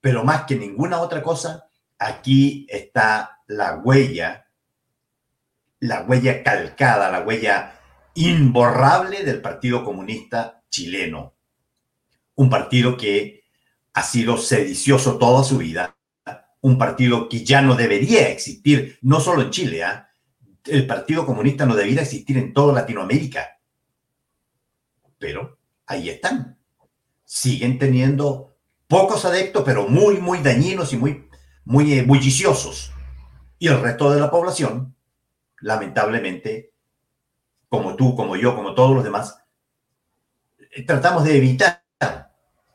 Pero más que ninguna otra cosa, aquí está la huella, la huella calcada, la huella imborrable del Partido Comunista chileno. Un partido que ha sido sedicioso toda su vida, un partido que ya no debería existir, no solo en Chile, ¿ah? el Partido Comunista no debería existir en toda Latinoamérica. Pero ahí están. Siguen teniendo pocos adeptos, pero muy, muy dañinos y muy, muy eh, bulliciosos. Y el resto de la población, lamentablemente, como tú, como yo, como todos los demás, eh, tratamos de evitar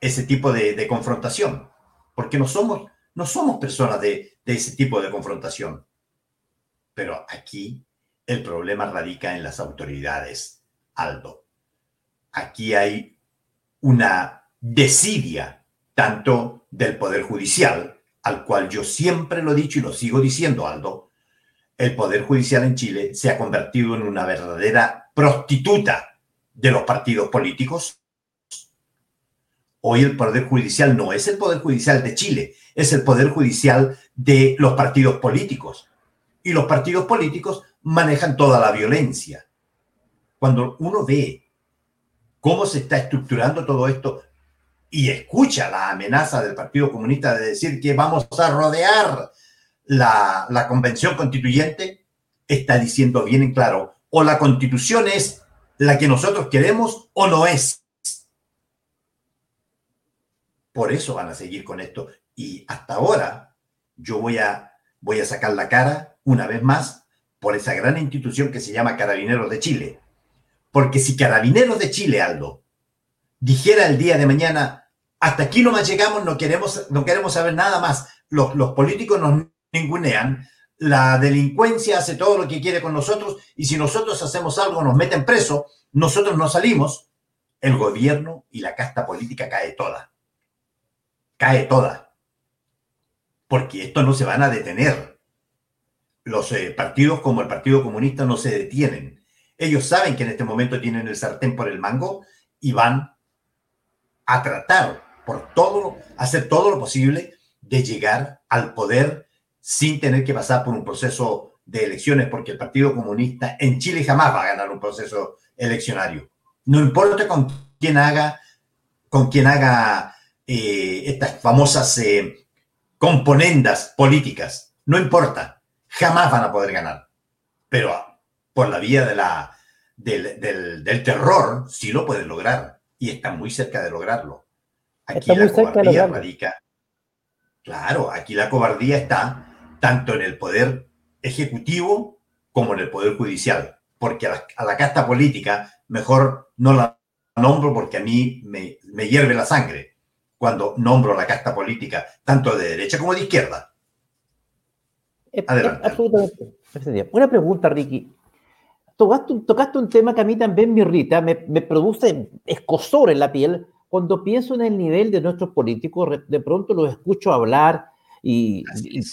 ese tipo de, confrontación, porque no somos, no somos personas de, de ese tipo de confrontación. Pero aquí el problema radica en las autoridades, Aldo. Aquí hay una desidia tanto del Poder Judicial, al cual yo siempre lo he dicho y lo sigo diciendo, Aldo, el Poder Judicial en Chile se ha convertido en una verdadera prostituta de los partidos políticos. Hoy el Poder Judicial no es el Poder Judicial de Chile, es el Poder Judicial de los partidos políticos. Y los partidos políticos manejan toda la violencia. Cuando uno ve cómo se está estructurando todo esto y escucha la amenaza del Partido Comunista de decir que vamos a rodear la, convención constituyente está diciendo bien en claro, o la constitución es la que nosotros queremos o no es. Por eso van a seguir con esto. Y hasta ahora yo voy a, voy a sacar la cara una vez más por esa gran institución que se llama Carabineros de Chile. Porque si Carabineros de Chile, Aldo, dijera el día de mañana, hasta aquí no más llegamos, no queremos, no queremos saber nada más, los, los políticos nos ningunean, la delincuencia hace todo lo que quiere con nosotros y si nosotros hacemos algo nos meten preso, nosotros no salimos, el gobierno y la casta política cae toda. Cae toda. Porque esto no se van a detener. Los eh, partidos como el Partido Comunista no se detienen. Ellos saben que en este momento tienen el sartén por el mango y van a tratar por todo, hacer todo lo posible de llegar al poder sin tener que pasar por un proceso de elecciones, porque el Partido Comunista en Chile jamás va a ganar un proceso eleccionario. No importa con quién haga, con quién haga eh, estas famosas eh, componendas políticas, no importa, jamás van a poder ganar. Pero por la vía de la, del, terror sí lo pueden lograr y están muy cerca de lograrlo. Aquí la cobardía radica. Claro, aquí la cobardía está tanto en el poder ejecutivo como en el poder judicial, porque a la, casta política mejor no la nombro porque a mí me, hierve la sangre cuando nombro la casta política, tanto de derecha como de izquierda. Adelante. Absolutamente. Una pregunta, Ricky. Tocaste, un tema que a mí también me irrita, me, me, produce escosor en la piel cuando pienso en el nivel de nuestros políticos. De pronto los escucho hablar y,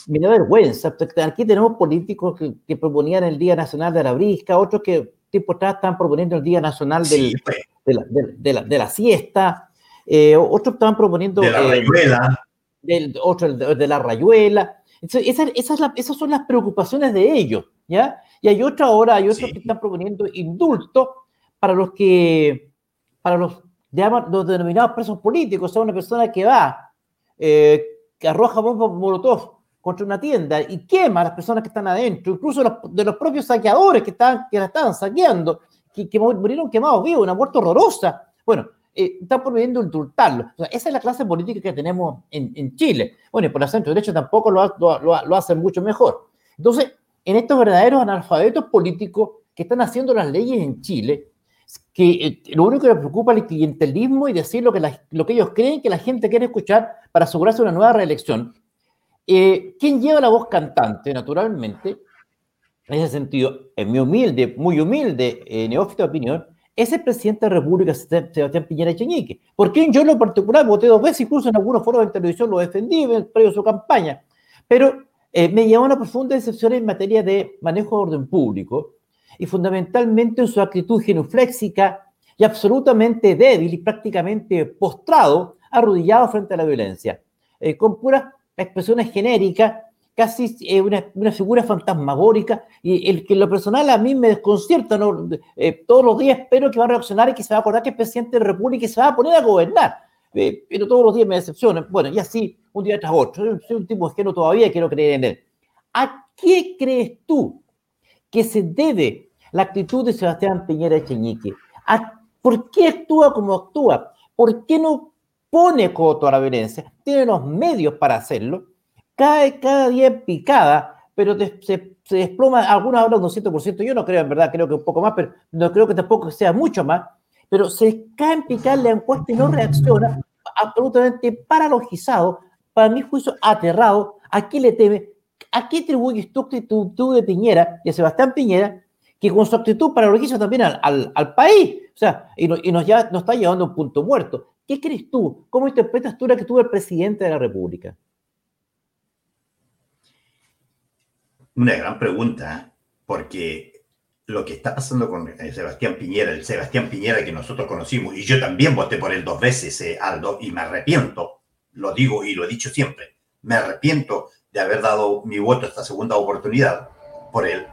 me da vergüenza. Aquí tenemos políticos que, proponían el Día Nacional de la Brisca, otros que tiempo atrás están proponiendo el Día Nacional del, de, la, de, la, de, la, siesta, eh, otros estaban proponiendo... De la eh, rayuela. Del, otro de, la rayuela. Esas, esas, esas, son las preocupaciones de ellos, ¿ya? Y hay otra ahora, hay otros que están proponiendo indulto para los que, para los, los denominados presos políticos, o sea, una persona que va, eh, que arroja bombas molotov contra una tienda y quema a las personas que están adentro, incluso de los propios saqueadores que, están, que la estaban saqueando, que, que murieron quemados vivos, una muerte horrorosa. Bueno, eh, está prohibiendo indultarlo. esa es la clase política que tenemos en, Chile. Bueno, y por la centro derecha tampoco lo, lo, hacen mucho mejor. Entonces, en estos verdaderos analfabetos políticos que están haciendo las leyes en Chile, que eh, lo único que les preocupa es el clientelismo y decir lo que, lo que ellos creen que la gente quiere escuchar para asegurarse una nueva reelección. Eh, ¿Quién lleva la voz cantante, naturalmente? En ese sentido, en mi humilde, muy humilde eh, neófito de opinión, es el presidente de la República, Sebastián Piñera Echeñique. ¿Por yo en lo particular voté dos veces, incluso en algunos foros de televisión lo defendí en previo a su campaña? Pero eh, me llevó a una profunda decepción en materia de manejo de orden público y fundamentalmente en su actitud genuflexica y absolutamente débil y prácticamente postrado, arrodillado frente a la violencia, eh, con puras expresiones genéricas casi eh, una, una, figura fantasmagórica y el que lo personal a mí me desconcierta, ¿no? Eh, todos los días espero que va a reaccionar y que se va a acordar que es presidente de la República y que se va a poner a gobernar, eh, pero todos los días me decepciona. Bueno, y así, un día tras otro, soy un tipo no todavía quiero creer en él. ¿A qué crees tú que se debe la actitud de Sebastián Piñera Echeñique? ¿A, ¿Por qué actúa como actúa? ¿Por qué no pone coto a la violencia? Tiene los medios para hacerlo cae cada día en picada, pero se, desploma, algunas hablan de un 100%, yo no creo en verdad, creo que un poco más, pero no creo que tampoco sea mucho más, pero se cae en picada la encuesta y no reacciona, absolutamente paralogizado, para mi juicio aterrado, ¿a qué le teme? ¿A qué atribuyes actitud de Piñera, de Sebastián Piñera, que con su actitud paralogiza también al, al, país? O sea, y, nos, ya, nos está llevando a un punto muerto. ¿Qué crees tú? ¿Cómo interpretas tú la que tuvo el presidente de la República? Una gran pregunta, porque lo que está pasando con eh, Sebastián Piñera, el Sebastián Piñera que nosotros conocimos, y yo también voté por él dos veces, eh, Aldo, y me arrepiento, lo digo y lo he dicho siempre, me arrepiento de haber dado mi voto esta segunda oportunidad por él,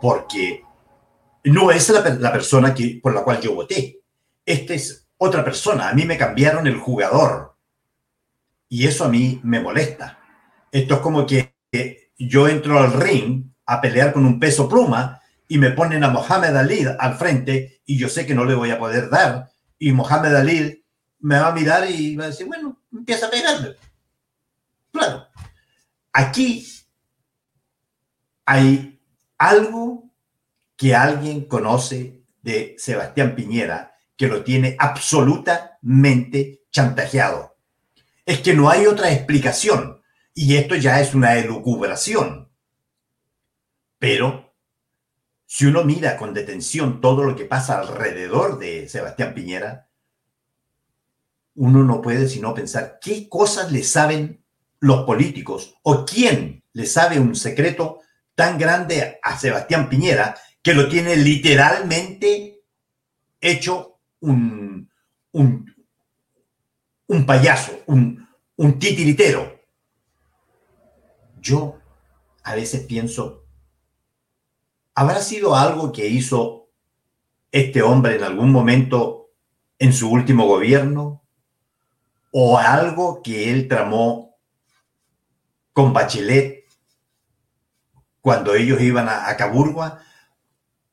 porque no es la, persona que, por la cual yo voté. Esta es otra persona. A mí me cambiaron el jugador. Y eso a mí me molesta. Esto es como que yo entro al ring a pelear con un peso pluma y me ponen a Mohamed Ali al frente y yo sé que no le voy a poder dar y Mohamed Ali me va a mirar y va a decir, bueno, empieza a pegarle. Claro, aquí hay algo que alguien conoce de Sebastián Piñera que lo tiene absolutamente chantajeado. Es que no hay otra explicación. Y esto ya es una elucubración. Pero si uno mira con detención todo lo que pasa alrededor de Sebastián Piñera, uno no puede sino pensar qué cosas le saben los políticos o quién le sabe un secreto tan grande a Sebastián Piñera que lo tiene literalmente hecho un, un, payaso, un, un titiritero yo a veces pienso, ¿habrá sido algo que hizo este hombre en algún momento en su último gobierno? ¿O algo que él tramó con Bachelet cuando ellos iban a, Caburgua?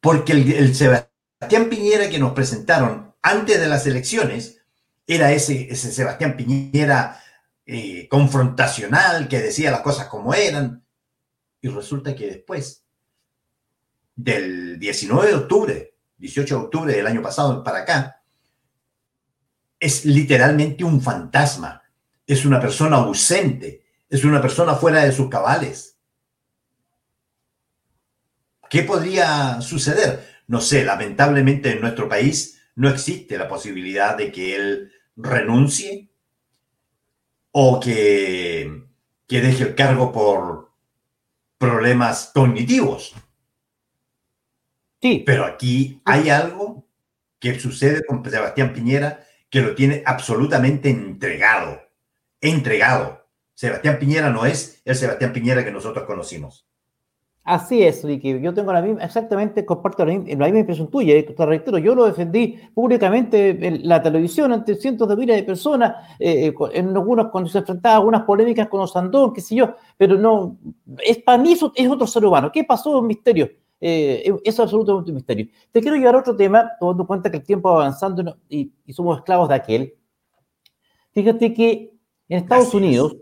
Porque el, Sebastián Piñera que nos presentaron antes de las elecciones era ese, Sebastián Piñera eh, confrontacional, que decía las cosas como eran. Y resulta que después del 19 de octubre, 18 de octubre del año pasado para acá, es literalmente un fantasma, es una persona ausente, es una persona fuera de sus cabales. ¿Qué podría suceder? No sé, lamentablemente en nuestro país no existe la posibilidad de que él renuncie o que, que deje el cargo por problemas cognitivos. Sí. Pero aquí hay algo que sucede con Sebastián Piñera que lo tiene absolutamente entregado. Entregado. Sebastián Piñera no es el Sebastián Piñera que nosotros conocimos. Así es, Ricky. Yo tengo la misma, exactamente, comparto la misma, impresión tuya. Te reitero, yo lo defendí públicamente en la televisión ante cientos de miles de personas, eh, eh, en algunos, cuando se enfrentaba a algunas polémicas con Osandón, qué sé yo, pero no, es para mí eso es otro ser humano. ¿Qué pasó, un misterio? Eh, eso es absolutamente un misterio. Te quiero llevar a otro tema, tomando en cuenta que el tiempo va avanzando y, somos esclavos de aquel. Fíjate que en Estados Unidos,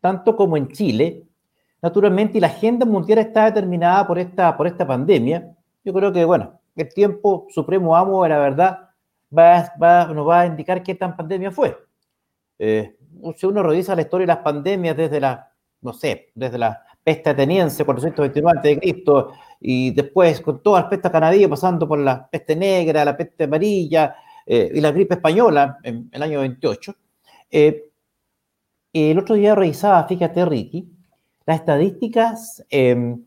tanto como en Chile, naturalmente, y la agenda mundial está determinada por esta, por esta pandemia. Yo creo que, bueno, el tiempo supremo amo, la verdad, va, nos va a indicar qué tan pandemia fue. Eh, si uno revisa la historia de las pandemias desde la, no sé, desde la peste ateniense 429 a.C. y después con toda la peste canadiense pasando por la peste negra, la peste amarilla eh, y la gripe española en el año 28. Eh, el otro día revisaba, fíjate Ricky, las estadísticas em,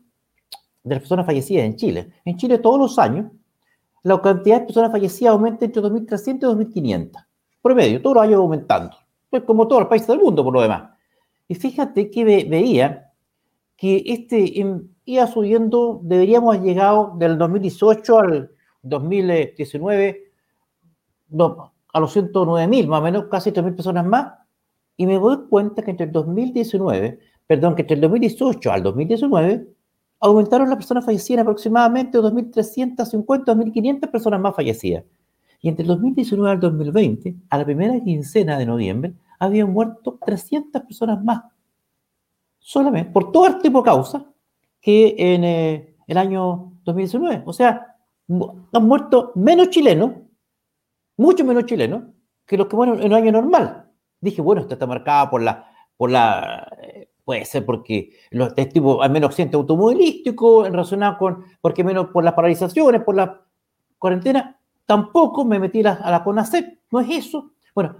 de las personas fallecidas en Chile. En Chile todos los años la cantidad de personas fallecidas aumenta entre 2.300 y 2.500. Promedio, todos los años aumentando. Pues como todos los países del mundo, por lo demás. Y fíjate que veía que este em, iba subiendo, deberíamos haber llegado del 2018 al 2019 a los 109.000, más o menos, casi 3.000 personas más. Y me doy cuenta que entre el 2019, perdón, que entre el 2018 al 2019 aumentaron las personas fallecidas aproximadamente 2.350, 2.500 personas más fallecidas. Y entre el 2019 al 2020, a la primera quincena de noviembre, habían muerto 300 personas más. Solamente por todo el tipo de causa que en eh, el año 2019. O sea, han muerto menos chilenos, mucho menos chilenos, que los que mueren en un año normal. Dije, bueno, esto está marcado por la, por la eh, Puede ser porque los tipo hay menos accidente automovilístico en relación con, porque menos por las paralizaciones, por la cuarentena. Tampoco me metí a la CONACEP, no es eso. Bueno,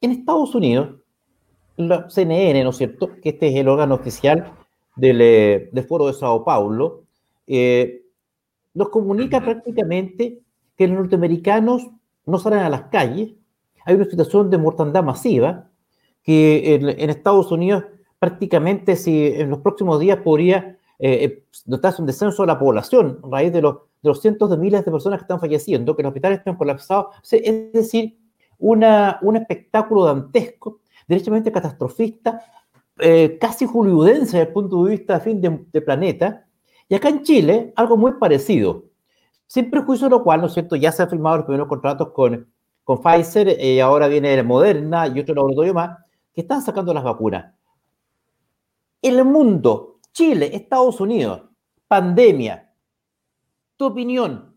en Estados Unidos, la CNN, ¿no es cierto? Que este es el órgano oficial del, eh, Foro de Sao Paulo, eh, nos comunica prácticamente que los norteamericanos no salen a las calles, hay una situación de mortandad masiva, que en Estados Unidos prácticamente si en los próximos días podría eh, eh, notarse un descenso de la población a raíz de los, de los cientos de miles de personas que están falleciendo, que los hospitales están colapsados. Es decir, una, un espectáculo dantesco, derechamente catastrofista, eh, casi hollywoodense desde el punto de vista fin de, planeta. Y acá en Chile, algo muy parecido. Sin prejuicio de lo cual, ¿no es cierto?, ya se han firmado los primeros contratos con, con Pfizer, y ahora viene Moderna y otro laboratorio más, que están sacando las vacunas el mundo, Chile, Estados Unidos, pandemia, tu opinión,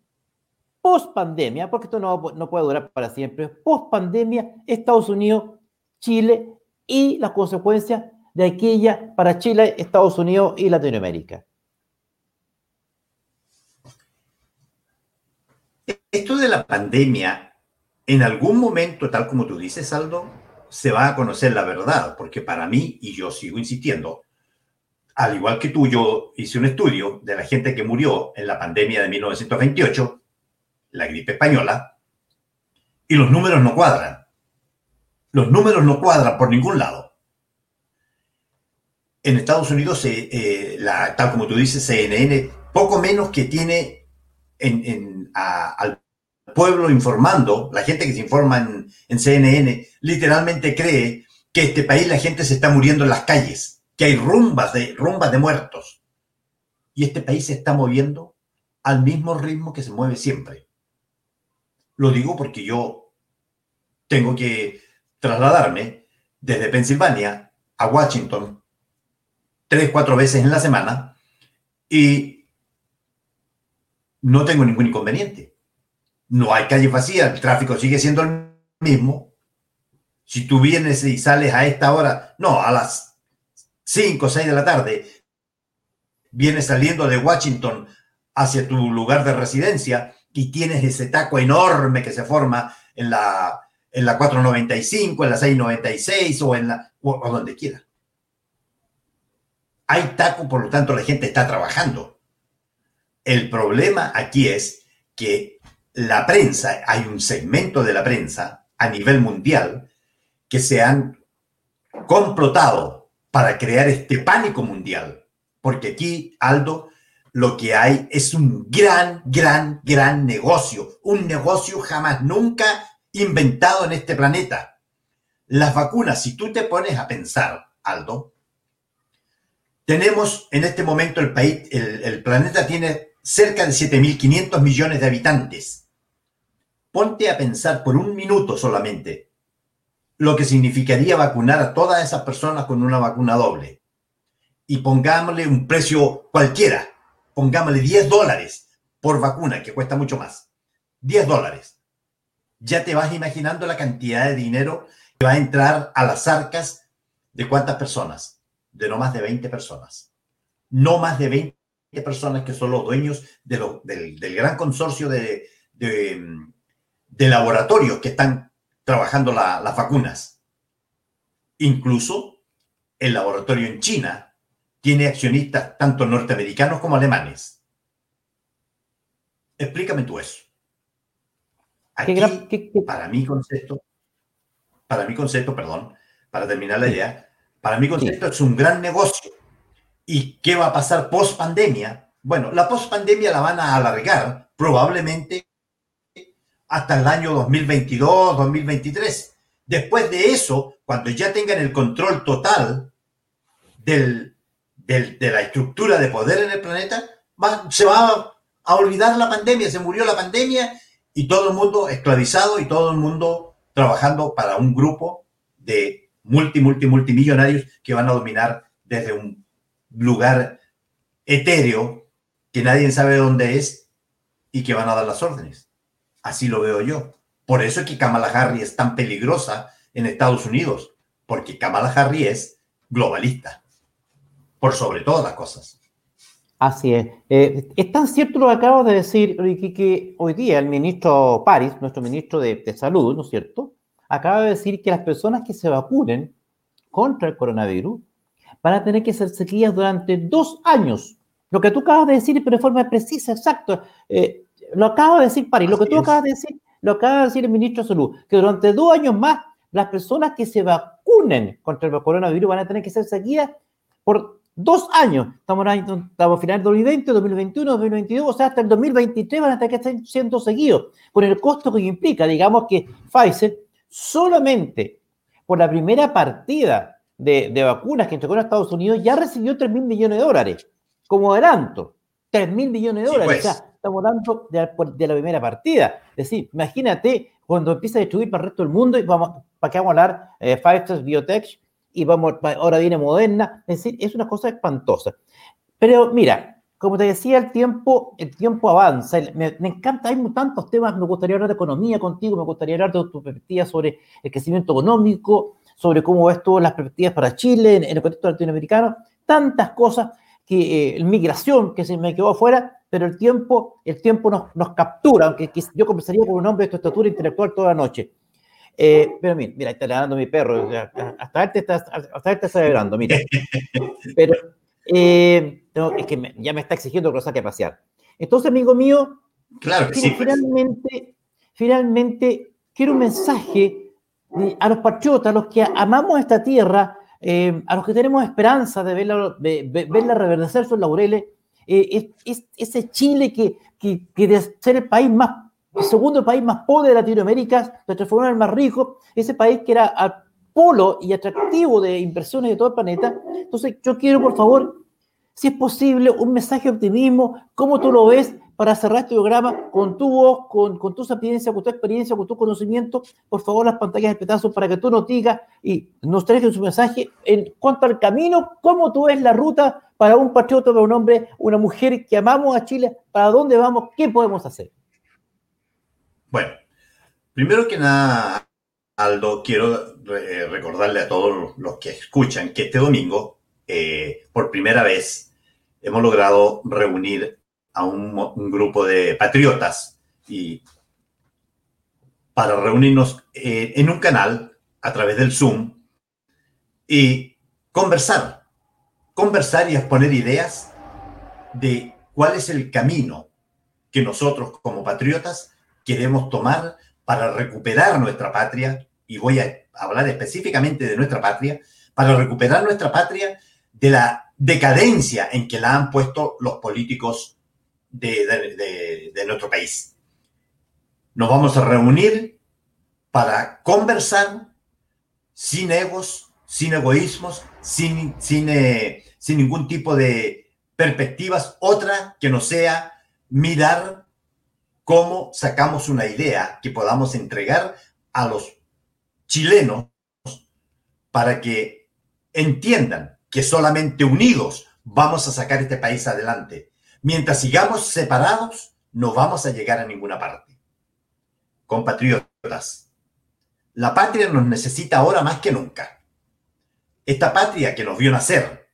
post pandemia, porque esto no, no puede durar para siempre, post pandemia, Estados Unidos, Chile y las consecuencias de aquella para Chile, Estados Unidos y Latinoamérica. Esto de la pandemia, en algún momento, tal como tú dices, Aldo, se va a conocer la verdad, porque para mí, y yo sigo insistiendo, al igual que tú, yo hice un estudio de la gente que murió en la pandemia de 1928, la gripe española, y los números no cuadran. Los números no cuadran por ningún lado. En Estados Unidos, eh, la, tal como tú dices, CNN, poco menos que tiene al pueblo informando, la gente que se informa en, en CNN, literalmente cree que este país la gente se está muriendo en las calles hay rumbas de, rumbas de muertos. Y este país se está moviendo al mismo ritmo que se mueve siempre. Lo digo porque yo tengo que trasladarme desde Pensilvania a Washington tres, cuatro veces en la semana y no tengo ningún inconveniente. No hay calle vacía, el tráfico sigue siendo el mismo. Si tú vienes y sales a esta hora, no, a las 5 o 6 de la tarde, vienes saliendo de Washington hacia tu lugar de residencia y tienes ese taco enorme que se forma en la, en la 495, en la 696 o en la o, donde quiera. Hay taco, por lo tanto la gente está trabajando. El problema aquí es que la prensa, hay un segmento de la prensa a nivel mundial que se han complotado para crear este pánico mundial. Porque aquí, Aldo, lo que hay es un gran, gran, gran negocio. Un negocio jamás nunca inventado en este planeta. Las vacunas, si tú te pones a pensar, Aldo, tenemos en este momento el país, el, planeta tiene cerca de 7.500 millones de habitantes. Ponte a pensar por un minuto solamente lo que significaría vacunar a todas esas personas con una vacuna doble. Y pongámosle un precio cualquiera, pongámosle 10 dólares por vacuna, que cuesta mucho más. 10 dólares. Ya te vas imaginando la cantidad de dinero que va a entrar a las arcas de cuántas personas. De no más de 20 personas. No más de 20 personas que son los dueños de del, gran consorcio de, de, laboratorios que están trabajando las vacunas. Incluso el laboratorio en China tiene accionistas tanto norteamericanos como alemanes. Explícame tú eso. Aquí, para mi concepto, para mi concepto, perdón, para terminar la idea, para mi concepto es un gran negocio ¿Y qué va a pasar post pandemia? Bueno, la post pandemia la van a alargar probablemente hasta el año 2022, 2023. Después de eso, cuando ya tengan el control total del, de la estructura de poder en el planeta, se va a olvidar la pandemia, se murió la pandemia y todo el mundo esclavizado y todo el mundo trabajando para un grupo de multi, multi, multimillonarios que van a dominar desde un lugar etéreo que nadie sabe dónde es y que van a dar las órdenes. Así lo veo yo. Por eso es que Kamala Harris es tan peligrosa en Estados Unidos, porque Kamala Harris es globalista, por sobre todas las cosas. Así es. Eh, es tan cierto lo que acabo de decir, que, hoy día el ministro París, nuestro ministro de, Salud, ¿no es cierto?, acaba de decir que las personas que se vacunen contra el coronavirus van a tener que ser seguidas durante dos años. Lo que tú acabas de decir, pero de forma precisa, exacto. Eh, lo acaba de decir París, lo que tú acabas de decir, lo acaba de decir el ministro de Salud, que durante dos años más las personas que se vacunen contra el coronavirus van a tener que ser seguidas por dos años. Estamos, estamos a final de 2020, 2021, 2022, o sea, hasta el 2023 van a tener que estar siendo seguidos, con el costo que implica. Digamos que Pfizer solamente por la primera partida de, vacunas que entregó a Estados Unidos ya recibió 3 mil millones de dólares como adelanto. 3 mil millones de dólares. Pues. O sea, estamos hablando de, la primera partida. Es decir, imagínate cuando empieza a distribuir para el resto del mundo y vamos, ¿para qué vamos a hablar? Eh, Pfizer, Biotech y vamos, ahora viene Moderna. Es decir, es una cosa espantosa. Pero mira, como te decía, el tiempo, el tiempo avanza. Me, me, encanta, hay tantos temas. Me gustaría hablar de economía contigo, me gustaría hablar de tu perspectiva sobre el crecimiento económico, sobre cómo ves tú las perspectivas para Chile en, el contexto latinoamericano, tantas cosas que eh, migración que se me quedó afuera, pero el tiempo, el tiempo nos, nos captura, aunque yo conversaría con un hombre de tu estatura intelectual toda la noche. Eh, pero mira, mira, está ladrando mi perro, hasta este está, hasta este está celebrando, mira. Pero eh, es que ya me está exigiendo que lo saque a pasear. Entonces, amigo mío, claro que sí, pues. finalmente, finalmente quiero un mensaje a los patriotas, a los que amamos esta tierra, eh, a los que tenemos esperanza de verla, verla reverdecer sus laureles, eh, es, ese Chile que, que, que, de ser el país más, el segundo país más pobre de Latinoamérica, se transformó en el más rico, ese país que era al polo y atractivo de inversiones de todo el planeta. Entonces, yo quiero, por favor, si es posible, un mensaje de optimismo, cómo tú lo ves, para cerrar este programa con tu voz, con, con tu sapiencia, con tu experiencia, con tu conocimiento. Por favor, las pantallas de petazo para que tú nos digas y nos traigas su mensaje en cuanto al camino, cómo tú ves la ruta para un patriota, para un hombre, una mujer que amamos a Chile, para dónde vamos, qué podemos hacer. Bueno, primero que nada, Aldo, quiero recordarle a todos los que escuchan que este domingo, eh, por primera vez, hemos logrado reunir a un, grupo de patriotas y para reunirnos eh, en un canal a través del Zoom y conversar, conversar y exponer ideas de cuál es el camino que nosotros como patriotas queremos tomar para recuperar nuestra patria, y voy a hablar específicamente de nuestra patria, para recuperar nuestra patria de la decadencia en que la han puesto los políticos de, nuestro país. Nos vamos a reunir para conversar sin egos, sin egoísmos, sin, sin, eh, sin ningún tipo de perspectivas, otra que no sea mirar cómo sacamos una idea que podamos entregar a los chilenos para que entiendan que solamente unidos vamos a sacar este país adelante. Mientras sigamos separados, no vamos a llegar a ninguna parte. Compatriotas, la patria nos necesita ahora más que nunca. Esta patria que nos vio nacer,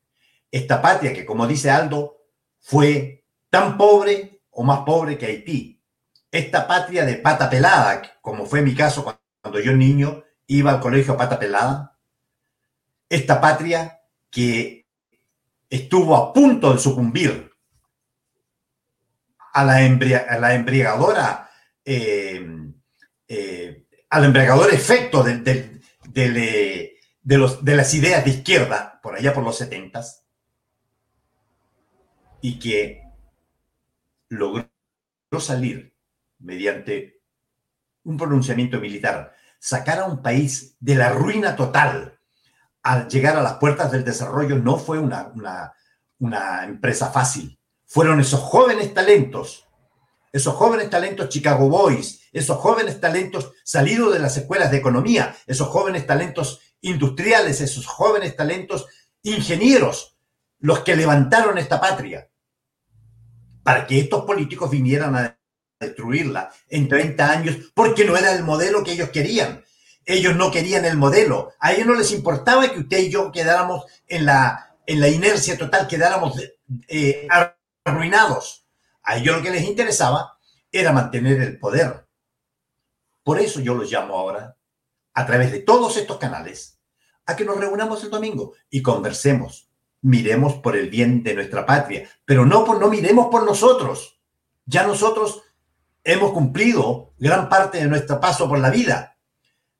esta patria que, como dice Aldo, fue tan pobre o más pobre que Haití, esta patria de pata pelada, como fue mi caso cuando yo niño iba al colegio a pata pelada, esta patria que estuvo a punto de sucumbir a la, a la embriagadora, eh, eh, al embriagador efecto de, de, los, de las ideas de izquierda, por allá por los setentas, y que logró salir mediante un pronunciamiento militar, sacar a un país de la ruina total al llegar a las puertas del desarrollo no fue una, una, empresa fácil. Fueron esos jóvenes talentos, esos jóvenes talentos Chicago Boys, esos jóvenes talentos salidos de las escuelas de economía, esos jóvenes talentos industriales, esos jóvenes talentos ingenieros, los que levantaron esta patria para que estos políticos vinieran a destruirla en 30 años porque no era el modelo que ellos querían. Ellos no querían el modelo. A ellos no les importaba que usted y yo quedáramos en la, en la inercia total, quedáramos eh, arruinados. A ellos lo que les interesaba era mantener el poder. Por eso yo los llamo ahora, a través de todos estos canales, a que nos reunamos el domingo y conversemos. Miremos por el bien de nuestra patria, pero no, por, no miremos por nosotros. Ya nosotros hemos cumplido gran parte de nuestro paso por la vida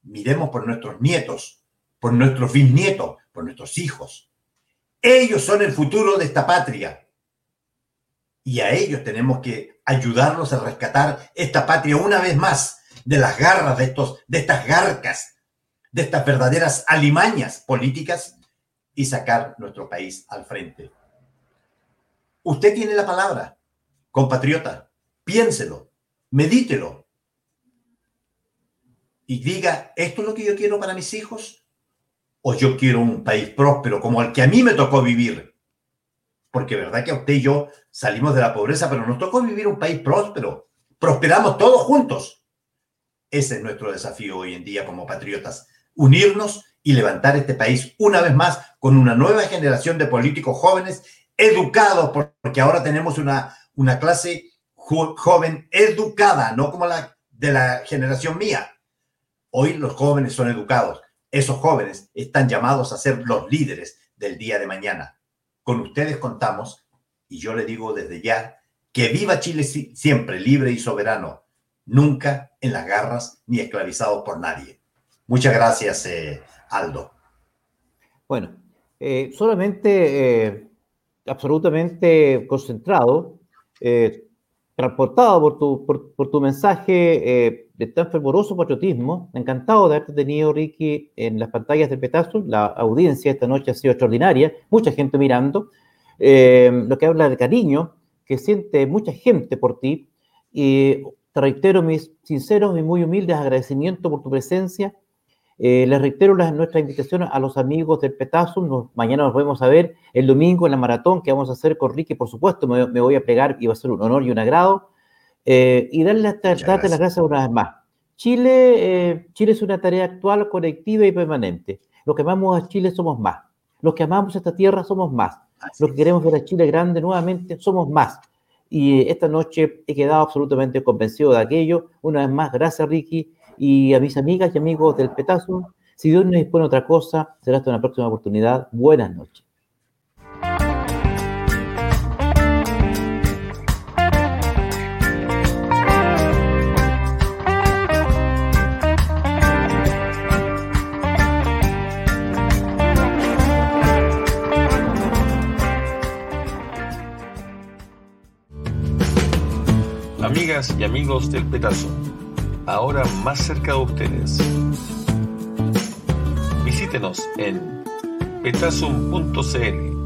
miremos por nuestros nietos, por nuestros bisnietos, por nuestros hijos. Ellos son el futuro de esta patria. Y a ellos tenemos que ayudarlos a rescatar esta patria una vez más de las garras de, estos, de estas garcas, de estas verdaderas alimañas políticas y sacar nuestro país al frente. Usted tiene la palabra, compatriota. Piénselo, medítelo, y diga, ¿esto es lo que yo quiero para mis hijos? ¿O yo quiero un país próspero como el que a mí me tocó vivir? Porque verdad que a usted y yo salimos de la pobreza, pero nos tocó vivir un país próspero. Prosperamos todos juntos. Ese es nuestro desafío hoy en día como patriotas. Unirnos y levantar este país una vez más con una nueva generación de políticos jóvenes educados, porque ahora tenemos una, una clase joven educada, no como la de la generación mía, Hoy los jóvenes son educados. Esos jóvenes están llamados a ser los líderes del día de mañana. Con ustedes contamos y yo le digo desde ya que viva Chile siempre libre y soberano, nunca en las garras ni esclavizado por nadie. Muchas gracias, eh, Aldo. Bueno, eh, solamente eh, absolutamente concentrado, transportado por tu, por tu mensaje de tan fervoroso patriotismo. Encantado de haberte tenido, Ricky, en las pantallas del Petazo. La audiencia esta noche ha sido extraordinaria, mucha gente mirando, eh, lo que habla de cariño que siente mucha gente por ti. Y te reitero mis sinceros y muy humildes agradecimientos por tu presencia. Eh, les reitero las, nuestra invitación a los amigos del Petazo. mañana nos vemos a ver el domingo en la maratón que vamos a hacer con Ricky. Por supuesto, me, me voy a plegar y va a ser un honor y un agrado. Eh, y darle, las gracias una vez más. Chile, eh, Chile es una tarea actual, colectiva y permanente. Los que amamos a Chile somos más. Los que amamos esta tierra somos más. Los que queremos ver a Chile grande nuevamente somos más. Y esta noche he quedado absolutamente convencido de aquello. Una vez más, gracias Ricky y a mis amigas y amigos del Petazo. Si Dios nos dispone otra cosa, será hasta una próxima oportunidad. Buenas noches. Amigas y amigos del Petazo, ahora más cerca de ustedes. Visítenos en petazum.cl